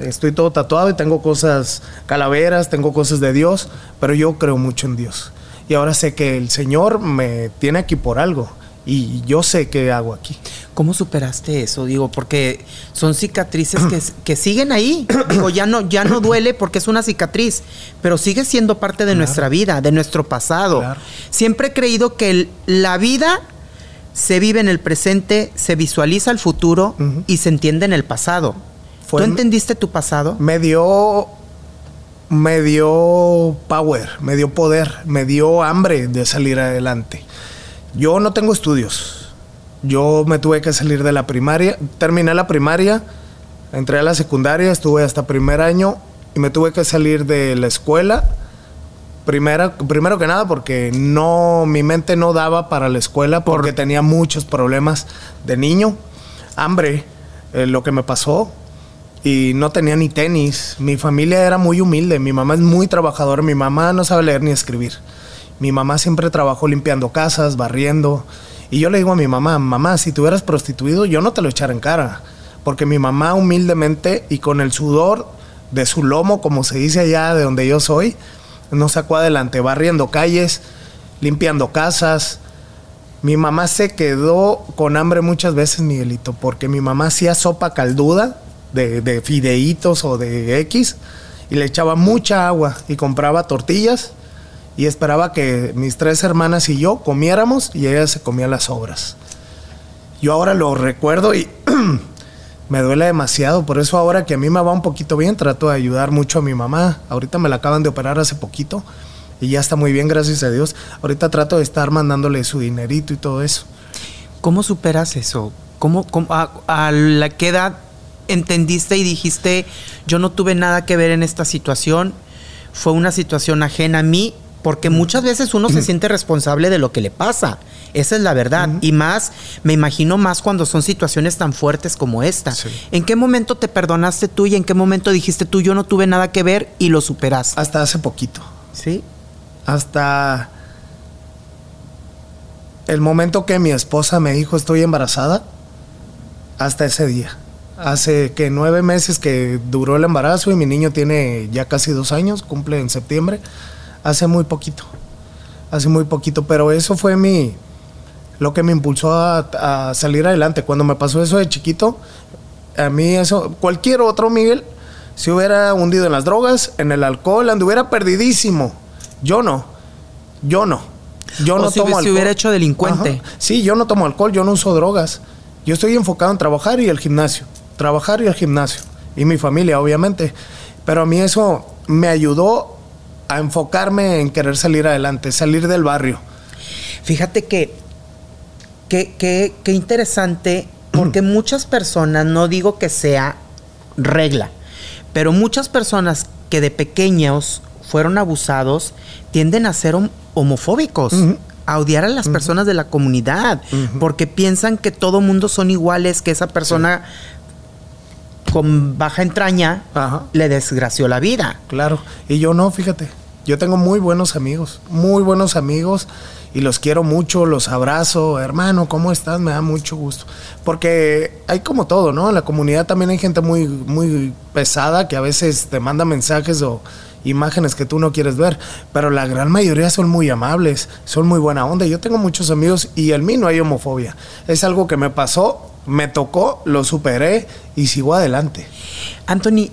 Estoy todo tatuado y tengo cosas calaveras, tengo cosas de Dios, pero yo creo mucho en Dios. Y ahora sé que el Señor me tiene aquí por algo y yo sé qué hago aquí. ¿Cómo superaste eso? Digo, porque son cicatrices que, siguen ahí. Digo, ya no, ya no duele porque es una cicatriz, pero sigue siendo parte de nuestra vida, de nuestro pasado. Siempre he creído que la vida se vive en el presente, se visualiza el futuro y se entiende en el pasado. ¿Tú entendiste tu pasado? Me dio, me dio power, me dio poder, me dio hambre de salir adelante. Yo no tengo estudios. Yo me tuve que salir de la primaria. Terminé la primaria, entré a la secundaria, estuve hasta primer año y me tuve que salir de la escuela. Primera, primero que nada porque no, mi mente no daba para la escuela porque tenía muchos problemas de niño. Hambre, eh, lo que me pasó. Y no tenía ni tenis. Mi familia era muy humilde. Mi mamá es muy trabajadora. Mi mamá no sabe leer ni escribir. Mi mamá siempre trabajó limpiando casas, barriendo. Y yo le digo a mi mamá, mamá, si tú hubieras prostituido, yo no te lo echara en cara. Porque mi mamá humildemente y con el sudor de su lomo, como se dice allá de donde yo soy, nos sacó adelante, barriendo calles, limpiando casas. Mi mamá se quedó con hambre muchas veces, Miguelito, porque mi mamá hacía sopa calduda de, de fideitos o de X y le echaba mucha agua y compraba tortillas y esperaba que mis tres hermanas y yo comiéramos y ella se comía las obras. Yo ahora lo recuerdo y me duele demasiado, por eso ahora que a mí me va un poquito bien, trato de ayudar mucho a mi mamá. Ahorita me la acaban de operar hace poquito y ya está muy bien, gracias a Dios. Ahorita trato de estar mandándole su dinerito y todo eso. ¿Cómo superas eso? ¿Cómo, a, a, la qué edad entendiste y dijiste, yo no tuve nada que ver en esta situación, fue una situación ajena a mí porque muchas veces uno se siente responsable de lo que le pasa. Esa es la verdad. Y más, me imagino más cuando son situaciones tan fuertes como esta. ¿En qué momento te perdonaste tú y en qué momento dijiste tú, yo no tuve nada que ver y lo superaste? Hasta hace poquito. Sí. Hasta el momento que mi esposa me dijo estoy embarazada, hasta ese día. Hace que nueve meses que duró el embarazo y mi niño tiene ya casi dos años, cumple en septiembre hace muy poquito, hace muy poquito, pero eso fue mi, lo que me impulsó a, salir adelante. Cuando me pasó eso de chiquito, a mí eso, cualquier otro Miguel, se hubiera hundido en las drogas, en el alcohol, anduviera perdidísimo. Yo no, yo no. Yo no si tomo alcohol. hubiera hecho delincuente. Sí, yo no tomo alcohol, yo no uso drogas. Yo estoy enfocado en trabajar y el gimnasio. Trabajar y el gimnasio. Y mi familia, obviamente. Pero a mí eso me ayudó a enfocarme en querer salir adelante, salir del barrio. Fíjate que, qué interesante, porque muchas personas, no digo que sea regla, Pero muchas personas que de pequeños fueron abusados tienden a ser homofóbicos. a odiar a las personas de la comunidad, porque piensan que todo mundo son iguales, que esa persona con baja entraña le desgració la vida. Claro, y yo no, fíjate, yo tengo muy buenos amigos, muy buenos amigos y los quiero mucho, los abrazo, hermano, ¿cómo estás? Me da mucho gusto. Porque hay como todo, ¿no? En la comunidad también hay gente muy, muy pesada que a veces te manda mensajes o imágenes que tú no quieres ver, pero la gran mayoría son muy amables, son muy buena onda. Yo tengo muchos amigos y en mí no hay homofobia. Es algo que me pasó, me tocó, lo superé y sigo adelante. Anthony,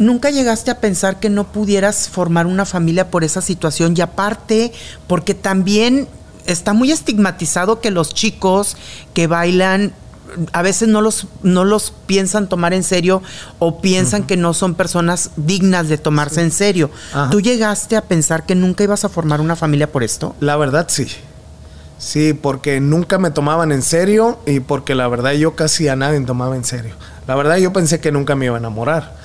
¿Nunca llegaste a pensar que no pudieras formar una familia por esa situación? Y aparte, porque también está muy estigmatizado que los chicos que bailan a veces no los, no los piensan tomar en serio o piensan que no son personas dignas de tomarse en serio. ¿Tú llegaste a pensar que nunca ibas a formar una familia por esto? La verdad sí. Sí, porque nunca me tomaban en serio y porque la verdad yo casi a nadie tomaba en serio. La verdad yo pensé que nunca me iba a enamorar.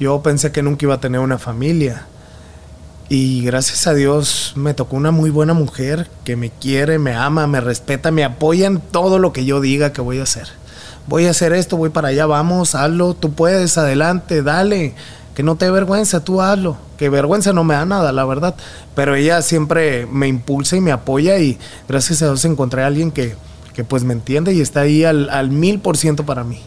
Yo pensé que nunca iba a tener una familia. Y gracias a Dios me tocó una muy buena mujer que me quiere, me ama, me respeta, me apoya en todo lo que yo diga que voy a hacer. Voy a hacer esto, voy para allá, vamos, hazlo, tú puedes, adelante, dale, que no te vergüenza, tú hazlo. Que vergüenza no me da nada, la verdad. Pero ella siempre me impulsa y me apoya y gracias a Dios encontré a alguien que, que pues me entiende y está ahí al, al mil por ciento para mí.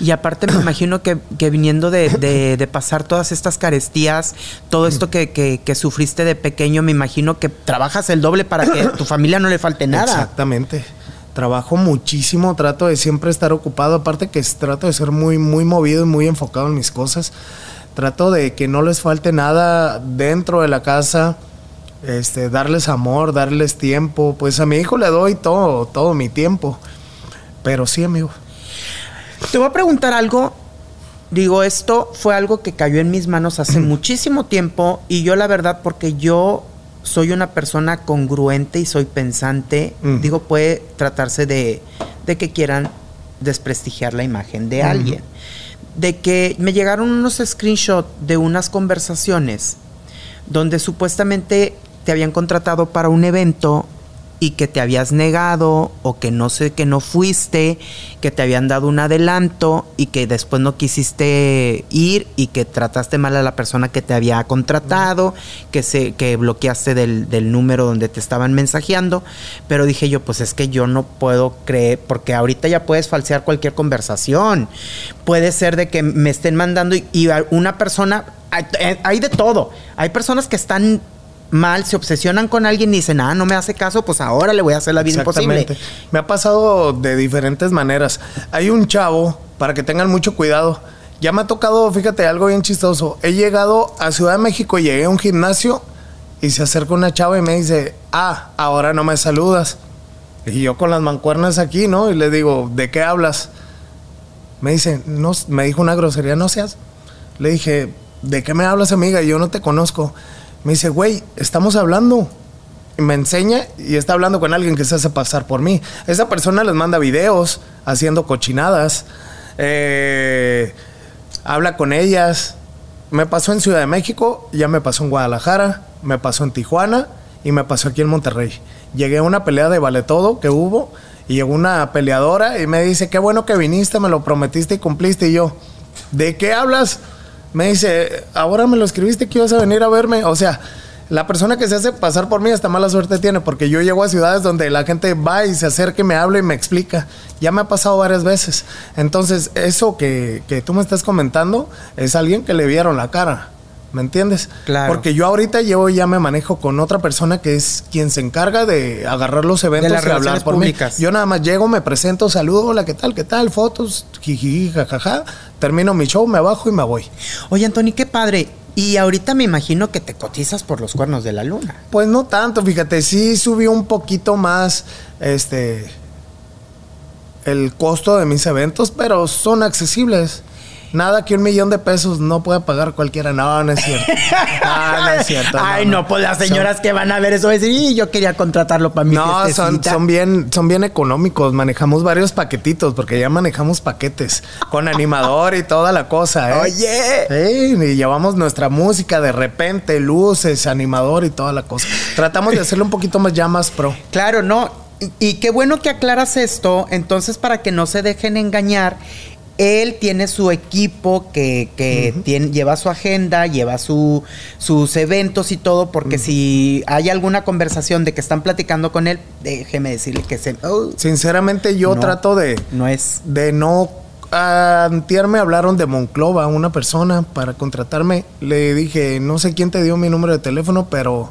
Y aparte me imagino que, viniendo de, pasar todas estas carestías, todo esto que, sufriste de pequeño, me imagino que trabajas el doble para que tu familia no le falte nada. Exactamente. Trabajo muchísimo, trato de siempre estar ocupado, aparte que trato de ser muy, muy movido y muy enfocado en mis cosas. Trato de que no les falte nada dentro de la casa, este, darles amor, darles tiempo. Pues a mi hijo le doy todo, todo mi tiempo. Pero sí, amigo. Te voy a preguntar algo. Digo, esto fue algo que cayó en mis manos hace muchísimo tiempo y yo la verdad, porque yo soy una persona congruente y soy pensante, digo, puede tratarse de, de, que quieran desprestigiar la imagen de alguien. De que me llegaron unos screenshots de unas conversaciones donde supuestamente te habían contratado para un evento y que te habías negado o que no sé, que no fuiste, que te habían dado un adelanto y que después no quisiste ir y que trataste mal a la persona que te había contratado, que, se, que bloqueaste del, del número donde te estaban mensajeando. Pero dije yo, pues es que yo no puedo creer, porque ahorita ya puedes falsear cualquier conversación. Puede ser de que me estén mandando y, y una persona, hay de todo. Hay personas que están mal, se obsesionan con alguien y dicen, ah, no me hace caso, pues ahora le voy a hacer la vida imposible. Me ha pasado de diferentes maneras. Hay un chavo, para que tengan mucho cuidado, ya me ha tocado, fíjate, algo bien chistoso. He llegado a Ciudad de México, llegué a un gimnasio y se acerca una chava y me dice, ah, ahora no me saludas. Y yo con las mancuernas aquí, ¿no? Y le digo, ¿de qué hablas? Me dice, no, me dijo una grosería, no seas. Le dije, ¿de qué me hablas, amiga? Yo no te conozco. Me dice, güey, estamos hablando. Y me enseña y está hablando con alguien que se hace pasar por mí. Esa persona les manda videos haciendo cochinadas. Eh, habla con ellas. Me pasó en Ciudad de México, ya me pasó en Guadalajara, me pasó en Tijuana y me pasó aquí en Monterrey. Llegué a una pelea de vale todo que hubo y llegó una peleadora y me dice, qué bueno que viniste, me lo prometiste y cumpliste. Y yo, ¿de qué hablas? Me dice, ahora me lo escribiste que ibas a venir a verme. O sea, la persona que se hace pasar por mí hasta mala suerte tiene, porque yo llego a ciudades donde la gente va y se acerca y me habla y me explica. Ya me ha pasado varias veces. Entonces, eso que, que tú me estás comentando es alguien que le vieron la cara. ¿Me entiendes? Claro. Porque yo ahorita llevo ya me manejo con otra persona que es quien se encarga de agarrar los eventos y hablar por públicas. mí. Yo nada más llego, me presento, saludo, hola, ¿qué tal? ¿Qué tal? Fotos, jiji, jajaja. Termino mi show, me bajo y me voy. Oye, Anthony, qué padre. Y ahorita me imagino que te cotizas por los cuernos de la luna. Pues no tanto, fíjate, sí subió un poquito más este el costo de mis eventos, pero son accesibles. Nada que un millón de pesos no pueda pagar cualquiera. No, no es cierto. No, no es cierto. Ay, no, pues las señoras que van a ver eso van a decir, "Y yo quería contratarlo para mi No, son, fiestecita". son bien, son bien económicos. Manejamos varios paquetitos, porque ya manejamos paquetes con animador y toda la cosa, ¿eh? Oye. Sí, y llevamos nuestra música de repente, luces, animador y toda la cosa. Tratamos de hacerlo un poquito más ya más pro. Claro, no. Y, y qué bueno que aclaras esto. Entonces, para que no se dejen engañar, él tiene su equipo que, que tiene- lleva su agenda, lleva su, sus eventos y todo, porque si hay alguna conversación de que están platicando con él, déjeme decirle que se, oh, Sinceramente, yo No. trato de, no es. de no. Antier me hablaron de Monclova, una persona, para contratarme. Le dije, no sé quién te dio mi número de teléfono, pero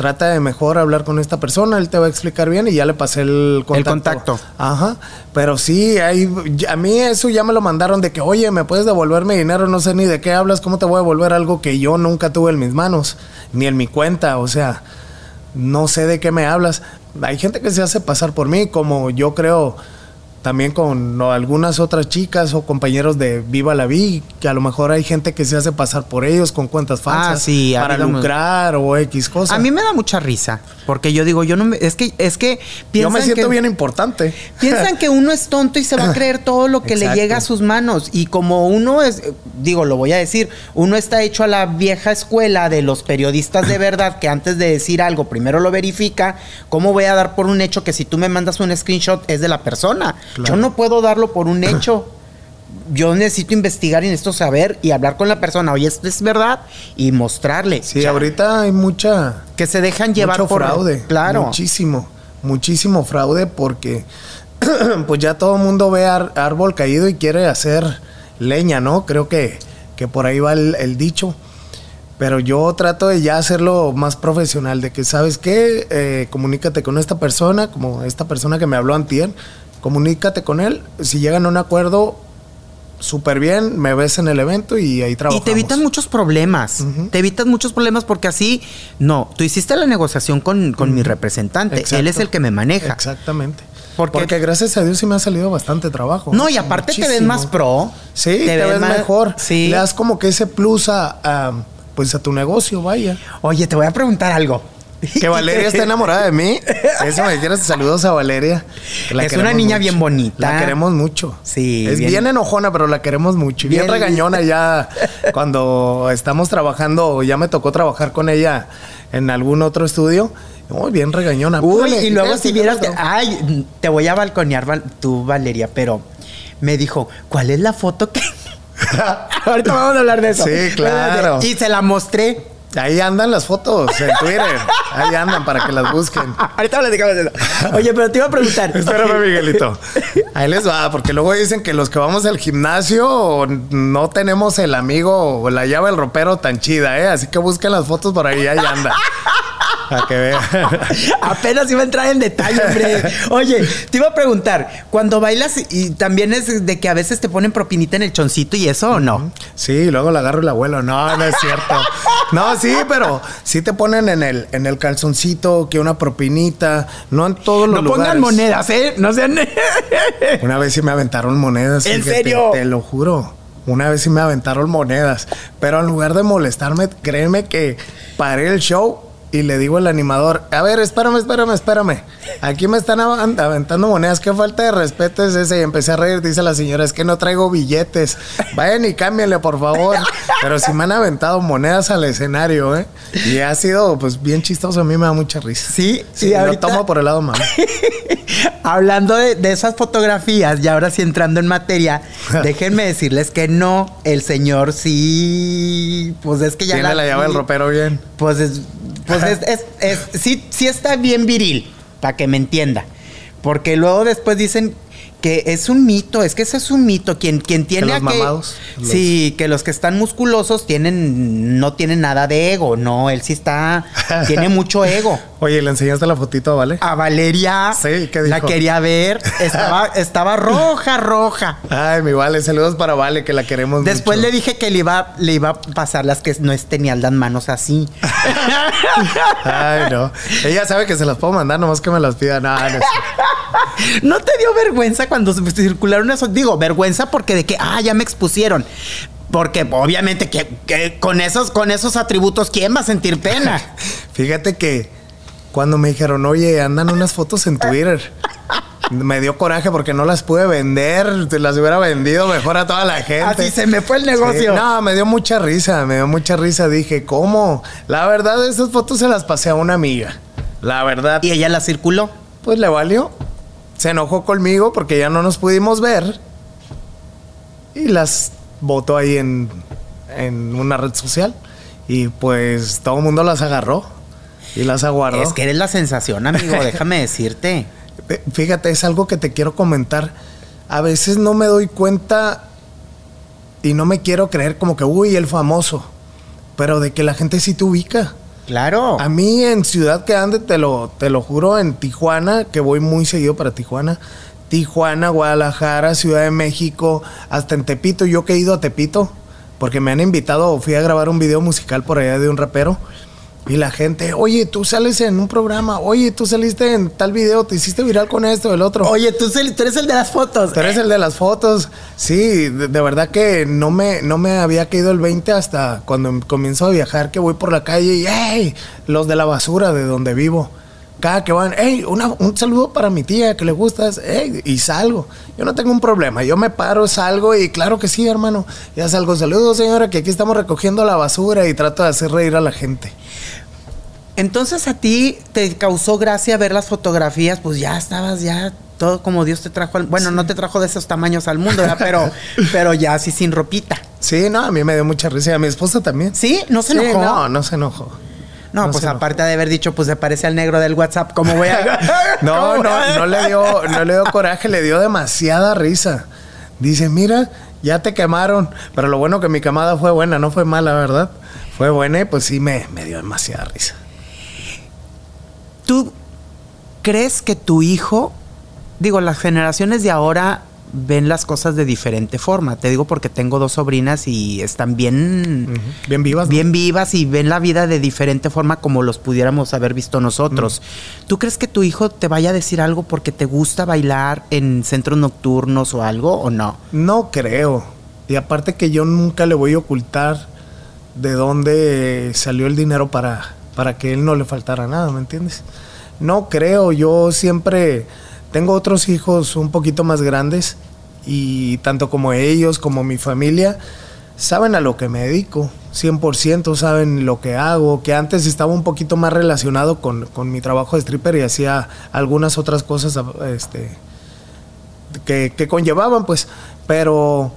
trata de mejor hablar con esta persona, él te va a explicar bien y ya le pasé el contacto. contacto. Ajá, pero sí, ahí, a mí eso ya me lo mandaron de que, oye, ¿me puedes devolver mi dinero? No sé ni de qué hablas, ¿cómo te voy a devolver algo que yo nunca tuve en mis manos, ni en mi cuenta? O sea, no sé de qué me hablas. Hay gente que se hace pasar por mí, como yo creo también con algunas otras chicas o compañeros de Viva la Vi, que a lo mejor hay gente que se hace pasar por ellos con cuentas falsas Ah, sí, para lucrar o X cosas. A mí me da mucha risa, porque yo digo, yo no me, es que, es que yo piensan me siento que- bien importante. Piensan que uno es tonto y se va a creer todo lo que le llega a sus manos. Y como uno es, digo, lo voy a decir, uno está hecho a la vieja escuela de los periodistas de verdad que antes de decir algo primero lo verifica. ¿Cómo voy a dar por un hecho que si tú me mandas un screenshot es de la persona? Claro. Yo no puedo darlo por un hecho. Yo necesito investigar y necesito saber y hablar con la persona. Oye, esto es verdad y mostrarle. Sí, ahorita hay mucha Que se dejan llevar mucho por fraude. Claro. Muchísimo, muchísimo fraude porque pues ya todo el mundo ve ar- árbol caído y quiere hacer leña, ¿no? Creo que, que por ahí va el, el dicho. Pero yo trato de ya hacerlo más profesional, de que, ¿sabes qué? Eh, comunícate con esta persona, como esta persona que me habló antier, comunícate con él. Si llegan a un acuerdo, súper bien, me ves en el evento y ahí Y trabajamos. te evitas muchos problemas. Te evitas muchos problemas porque así, no, tú hiciste la negociación con, con mi representante. Él es el que me maneja. Exactamente. Porque- Porque, gracias a Dios sí me ha salido bastante trabajo. No, y aparte te ves más pro. Sí, te, ves, más- mejor. Sí. Le das como que ese plus a, a, pues a tu negocio, vaya. Oye, te voy a preguntar algo. Que Valeria está enamorada de mí. Eso me quieres saludos a Valeria. la Es una niña mucho. bien bonita. La queremos mucho. Sí, Es bien- bien, enojona, pero la queremos mucho. Bien, Bien- regañona ya cuando estamos trabajando, ya me tocó trabajar con ella en algún otro estudio. Muy bien regañona. Uy, y luego si vieras que, ay, te voy a balconear tú, Valeria, pero me dijo, ¿cuál es la foto que... Ahorita vamos a hablar de eso. Sí, claro. Y se la mostré. Ahí andan las fotos en Twitter. Ahí andan para que las busquen. Ahorita platicamos de eso. Oye, pero te iba a preguntar. Espérame, Miguelito. Ahí les va, porque luego dicen que los que vamos al gimnasio no tenemos el amigo o la llave del ropero tan chida, ¿eh? Así que busquen las fotos por ahí, ahí anda. Para que vean. Apenas iba a entrar en detalle, hombre. Oye, te iba a preguntar, cuando bailas y también es de que a veces te ponen propinita en el choncito y eso o no? Sí, luego la agarro el abuelo. No, no es cierto. No, sí, pero sí te ponen en el, en el calzoncito que una propinita. No en todos los No pongan lugares. monedas, ¿eh? No sean. Una vez sí me aventaron monedas. ¿En serio? Te lo juro. Una vez sí me aventaron monedas. Pero en lugar de molestarme, créeme que paré el show y le digo al animador, a ver, espérame, espérame, espérame. Aquí me están avan- aventando monedas. Qué falta de respeto es ese. Y empecé a reír. Dice la señora, es que no traigo billetes. Vayan y cámbienle, por favor. Pero sí me han aventado monedas al escenario, ¿eh? Y ha sido, pues, bien chistoso. A mí me da mucha risa. Sí, Sí, y lo ahorita- tomo por el lado malo. Hablando de, de esas fotografías, y ahora sí entrando en materia, déjenme decirles que no, el señor sí, pues es que ya Tiene la llave del ropero bien. Pues es, pues es, es- es- sí, sí está bien viril, para que me entienda. Porque luego después dicen que es un mito, es que ese es un mito. Quien, quien tiene los mamados, los- Sí, que los que están musculosos tienen, no tienen nada de ego. No, él sí está, tiene mucho ego. Oye, ¿le enseñaste la fotito a Vale? A Valeria. Sí, ¿qué dijo? La quería ver. Estaba, estaba roja, roja. Ay, mi Vale, saludos para Vale, que la queremos Después mucho. le dije que le iba, le iba a pasar las que no tenían las manos así. Ay, no. Ella sabe que se las puedo mandar, nomás que me las pida. No, no. ¿No te dio vergüenza cuando circularon esos? Digo, vergüenza porque de que, ah, ya me expusieron. Porque obviamente que, que con, esos, con esos atributos, ¿quién va a sentir pena? Fíjate que cuando me dijeron, oye, andan unas fotos en Twitter. Me dio coraje porque no las pude vender. Te las hubiera vendido mejor a toda la gente. Así se me fue el negocio. Sí, no, me dio mucha risa, me dio mucha risa. Dije, ¿cómo? La verdad, esas fotos se las pasé a una amiga. La verdad. Y ella la circuló. Pues le valió. Se enojó conmigo porque ya no nos pudimos ver. Y las votó ahí en, en una red social. Y pues todo el mundo las agarró. Y las aguardó. Es que eres la sensación, amigo, déjame decirte. Fíjate, es algo que te quiero comentar. A veces no me doy cuenta y no me quiero creer como que, uy, el famoso. Pero de que la gente sí te ubica. Claro. A mí en Ciudad que ande, te lo, te lo juro, en Tijuana, que voy muy seguido para Tijuana. Tijuana, Guadalajara, Ciudad de México, hasta en Tepito. Yo que he ido a Tepito, porque me han invitado, fui a grabar un video musical por allá de un rapero. Y la gente, oye, tú sales en un programa, oye, tú saliste en tal video, te hiciste viral con esto, el otro. Oye, tú, eres el de las fotos. Tú eres el de las fotos. Sí, de, de verdad que no me, no me había caído el 20 hasta cuando comienzo a viajar, que voy por la calle y, hey, los de la basura de donde vivo. Cada que van, hey, una- un saludo para mi tía que le gustas, hey, y salgo. Yo no tengo un problema, yo me paro, salgo y claro que sí, hermano. Ya salgo, saludos señora, que aquí estamos recogiendo la basura y trato de hacer reír a la gente. Entonces a ti te causó gracia ver las fotografías, pues ya estabas ya todo como Dios te trajo al, bueno, no te trajo de esos tamaños al mundo, ¿verdad? pero pero ya así sin ropita. Sí, no, a mí me dio mucha risa y a mi esposa también. ¿Sí? ¿No se Sí, enojó? No, no se enojó. No, No pues aparte de haber dicho, pues se parece al negro del WhatsApp, ¿cómo voy a No, no, no le dio, no le dio coraje, le dio demasiada risa. Dice, mira, ya te quemaron. Pero lo bueno que mi quemada fue buena, no fue mala, ¿verdad? Fue buena y pues sí me, me dio demasiada risa. ¿Tú crees que tu hijo, digo, las generaciones de ahora ven las cosas de diferente forma? Te digo porque tengo dos sobrinas y están bien, Bien vivas. ¿no? bien vivas y ven la vida de diferente forma como los pudiéramos haber visto nosotros. ¿Tú crees que tu hijo te vaya a decir algo porque te gusta bailar en centros nocturnos o algo o no? No creo. Y aparte que yo nunca le voy a ocultar de dónde salió el dinero para, para que él no le faltara nada, ¿me entiendes? No creo, yo siempre tengo otros hijos un poquito más grandes y tanto como ellos como mi familia saben a lo que me dedico, 100% saben lo que hago, que antes estaba un poquito más relacionado con, con mi trabajo de stripper y hacía algunas otras cosas este, que, que conllevaban, pues, pero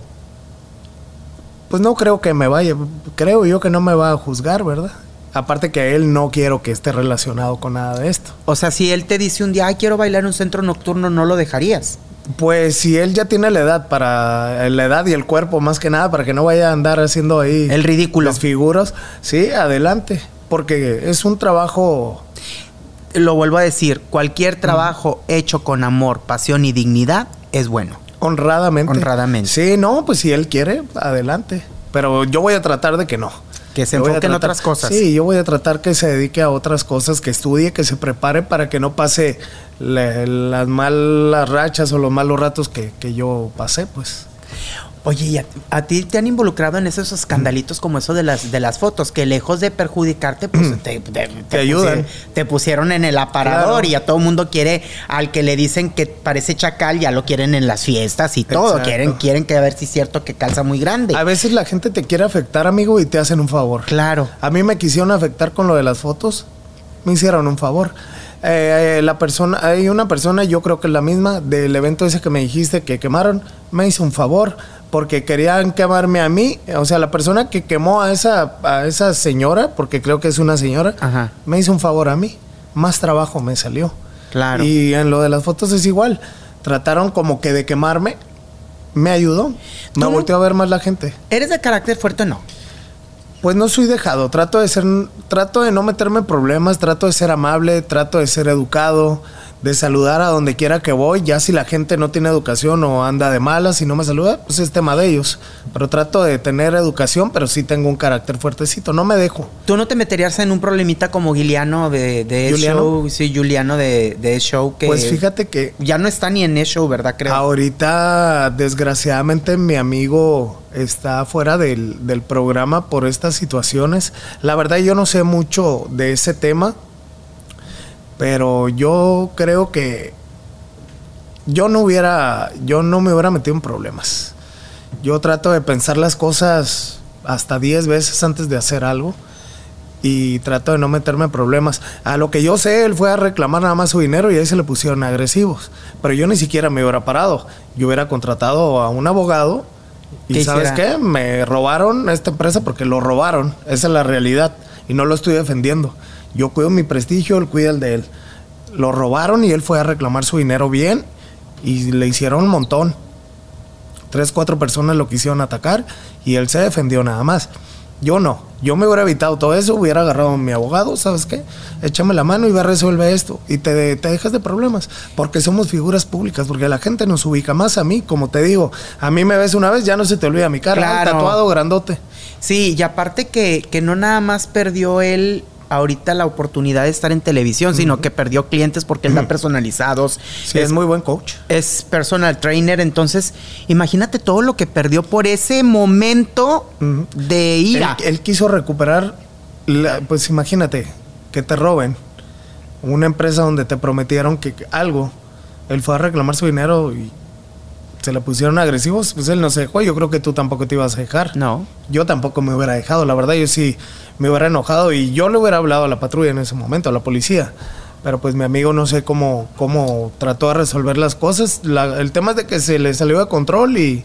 pues no creo que me vaya, creo yo que no me va a juzgar, ¿verdad? Aparte que a él no quiero que esté relacionado con nada de esto. O sea, si él te dice un día, ay, quiero bailar en un centro nocturno, ¿no lo dejarías? Pues si él ya tiene la edad para la edad y el cuerpo más que nada para que no vaya a andar haciendo ahí El ridículo. desfiguros, sí, adelante, porque es un trabajo Lo vuelvo a decir, cualquier trabajo hecho con amor, pasión y dignidad es bueno. honradamente. Honradamente. Sí, no, pues si él quiere, adelante. Pero yo voy a tratar de que no. Que se enfoque en otras cosas. Sí, yo voy a tratar que se dedique a otras cosas, que estudie, que se prepare para que no pase las malas rachas o los malos ratos que, que yo pasé, pues. Oye, ¿y a, a ti te han involucrado en esos escandalitos como eso de las de las fotos que lejos de perjudicarte, pues te, te- te ayudan. te pusieron en el aparador Claro. y a todo mundo quiere al que le dicen que parece chacal ya lo quieren en las fiestas y todo, Exacto. quieren quieren que a ver si es cierto que calza muy grande. A veces la gente te quiere afectar, amigo, y te hacen un favor. Claro. A mí me quisieron afectar con lo de las fotos, me hicieron un favor. Eh, eh, la persona, hay una persona, yo creo que es la misma, del evento ese que me dijiste que quemaron, me hizo un favor porque querían quemarme a mí. O sea, la persona que quemó a esa, a esa señora, porque creo que es una señora, Ajá. me hizo un favor a mí. Más trabajo me salió. Claro. Y en lo de las fotos es igual. Trataron como que de quemarme. Me ayudó. Me ¿Tú? volteó a ver más la gente. ¿Eres de carácter fuerte o no? Pues no soy dejado, trato de ser, trato de no meterme en problemas, trato de ser amable, trato de ser educado, de saludar a donde quiera que voy. Ya si la gente no tiene educación o anda de malas y no me saluda, pues es tema de ellos. Pero trato de tener educación, pero sí tengo un carácter fuertecito, no me dejo. ¿Tú no te meterías en un problemita como Giliano de, de show? Sí, Juliano de, de show que... Pues fíjate que... Ya no está ni en show, ¿verdad? Creo. Ahorita, desgraciadamente, mi amigo está fuera del, del programa por estas situaciones. La verdad yo no sé mucho de ese tema pero yo creo que yo no hubiera, yo no me hubiera metido en problemas. Yo trato de pensar las cosas hasta 10 veces antes de hacer algo y trato de no meterme en problemas. A lo que yo sé, él fue a reclamar nada más su dinero y ahí se le pusieron agresivos. Pero yo ni siquiera me hubiera parado. Yo hubiera contratado a un abogado y ¿sabes qué? Me robaron esta empresa porque lo robaron. Esa es la realidad y no lo estoy defendiendo. Yo cuido mi prestigio, él cuida el de él. Lo robaron y él fue a reclamar su dinero bien y le hicieron un montón. Tres, cuatro personas lo quisieron atacar y él se defendió nada más. Yo no. Yo me hubiera evitado todo eso, hubiera agarrado a mi abogado, ¿sabes qué? Échame la mano y va a resolver esto. Y te, te, dejas de problemas. Porque somos figuras públicas, porque la gente nos ubica más a mí, como te digo. A mí me ves una vez, ya no se te olvida mi cara. Claro. Tatuado, grandote. Sí, y aparte que, que no nada más perdió él ahorita la oportunidad de estar en televisión, sino que perdió clientes porque él da personalizados. es, muy buen coach. Es personal trainer, entonces imagínate todo lo que perdió por ese momento de ira. Él, quiso recuperar, pues imagínate, que te roben una empresa donde te prometieron que algo, él fue a reclamar su dinero y se le pusieron agresivos, pues él no se dejó. Yo creo que tú tampoco te ibas a dejar. No. Yo tampoco me hubiera dejado. La verdad, yo sí me hubiera enojado y yo le hubiera hablado a la patrulla en ese momento, a la policía. Pero pues mi amigo no sé cómo, cómo trató de resolver las cosas. el tema es de que se le salió de control y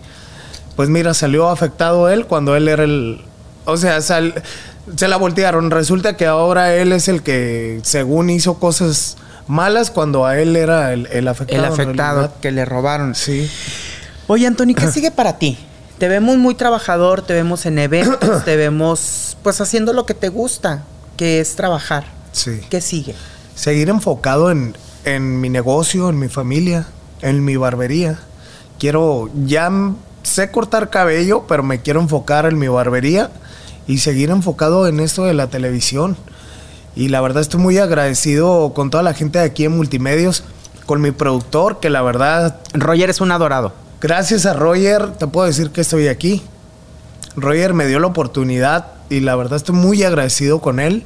pues mira, salió afectado él cuando él era el... O sea, se la voltearon. Resulta que ahora él es el que, según hizo cosas malas, cuando a él era el, el afectado. El afectado, que le robaron. Sí. Oye, Anthony, ¿qué sigue para ti? Te vemos muy trabajador, te vemos en eventos, te vemos pues haciendo lo que te gusta, que es trabajar. Sí. ¿Qué sigue? Seguir enfocado en, en mi negocio, en mi familia, en mi barbería. Quiero, ya sé cortar cabello, pero me quiero enfocar en mi barbería y seguir enfocado en esto de la televisión. Y la verdad estoy muy agradecido con toda la gente de aquí en Multimedios, con mi productor, que la verdad... Roger es un adorado. Gracias a Roger, te puedo decir que estoy aquí. Roger me dio la oportunidad y la verdad estoy muy agradecido con él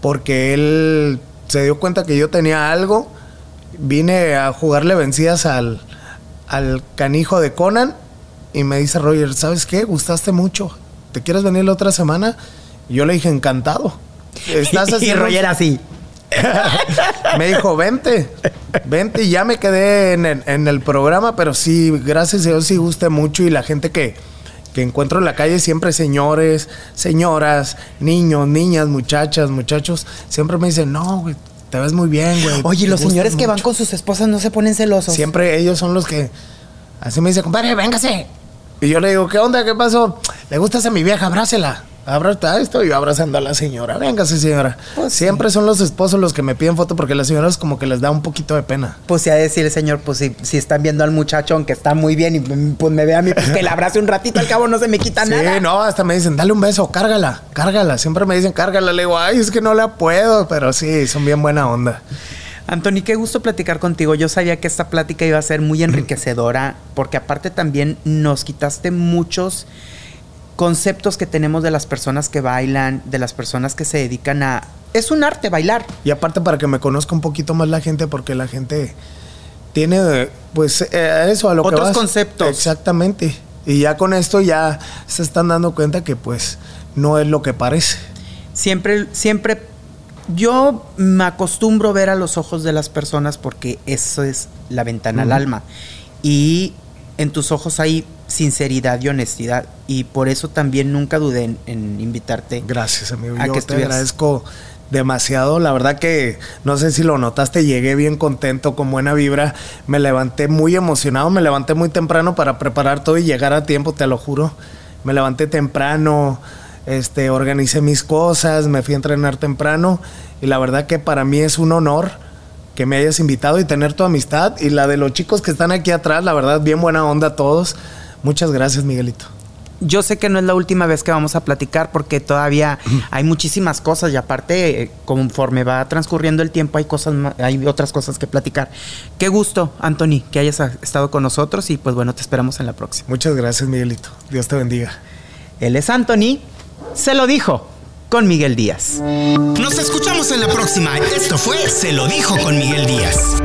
porque él se dio cuenta que yo tenía algo. Vine a jugarle vencidas al, al canijo de Conan y me dice Roger, ¿sabes qué? Gustaste mucho. ¿Te quieres venir la otra semana? Y yo le dije, encantado. Estás y Roger así. me dijo, vente, vente y ya me quedé en el, programa, pero sí, gracias a Dios sí guste mucho y la gente que, que encuentro en la calle siempre señores, señoras, niños, niñas, muchachas, muchachos, siempre me dicen, no, güey, te ves muy bien, güey. Oye, los señores que van con sus esposas no se ponen celosos. Siempre ellos son los que, así me dicen, compadre, véngase. Y yo le digo, ¿qué onda? ¿Qué pasó? Le gustas a mi vieja, abrácela. Abraza esto y abrazando a la señora. Véngase, señora. Pues Siempre son los esposos los que me piden foto porque las señoras como que les da un poquito de pena. Pues si a decir, señor, pues si, si están viendo al muchacho, aunque está muy bien y pues me ve a mí, pues que le abrace un ratito, al cabo no se me quita nada. Sí, no, hasta me dicen, dale un beso, cárgala, cárgala. Siempre me dicen, cárgala. Le digo, ay, es que no la puedo, pero sí, son bien buena onda. Anthony, qué gusto platicar contigo. Yo sabía que esta plática iba a ser muy enriquecedora porque aparte también nos quitaste muchos conceptos que tenemos de las personas que bailan, de las personas que se dedican a... Es un arte bailar. Y aparte para que me conozca un poquito más la gente, porque la gente tiene, pues, eh, eso a lo Otros conceptos. Exactamente. Y ya con esto ya se están dando cuenta que, pues, no es lo que parece. Siempre, siempre... Yo me acostumbro a ver a los ojos de las personas porque eso es la ventana al alma. Y en tus ojos hay sinceridad y honestidad. Y por eso también nunca dudé en, invitarte. Gracias, amigo. Yo te agradezco demasiado. La verdad que no sé si lo notaste, llegué bien contento, con buena vibra. Me levanté muy emocionado, me levanté muy temprano para preparar todo y llegar a tiempo, te lo juro. Me levanté temprano. Este, organicé mis cosas, me fui a entrenar temprano y la verdad que para mí es un honor que me hayas invitado y tener tu amistad y la de los chicos que están aquí atrás, la verdad, bien buena onda a todos. Muchas gracias, Miguelito. Yo sé que no es la última vez que vamos a platicar porque todavía hay muchísimas cosas y aparte eh, conforme va transcurriendo el tiempo hay cosas hay otras cosas que platicar. Qué gusto, Anthony, que hayas estado con nosotros y pues bueno, te esperamos en la próxima. Muchas gracias, Miguelito. Dios te bendiga. Él es Anthony, se lo dijo con Miguel Díaz. Nos escuchamos en la próxima. Esto fue Se lo dijo con Miguel Díaz.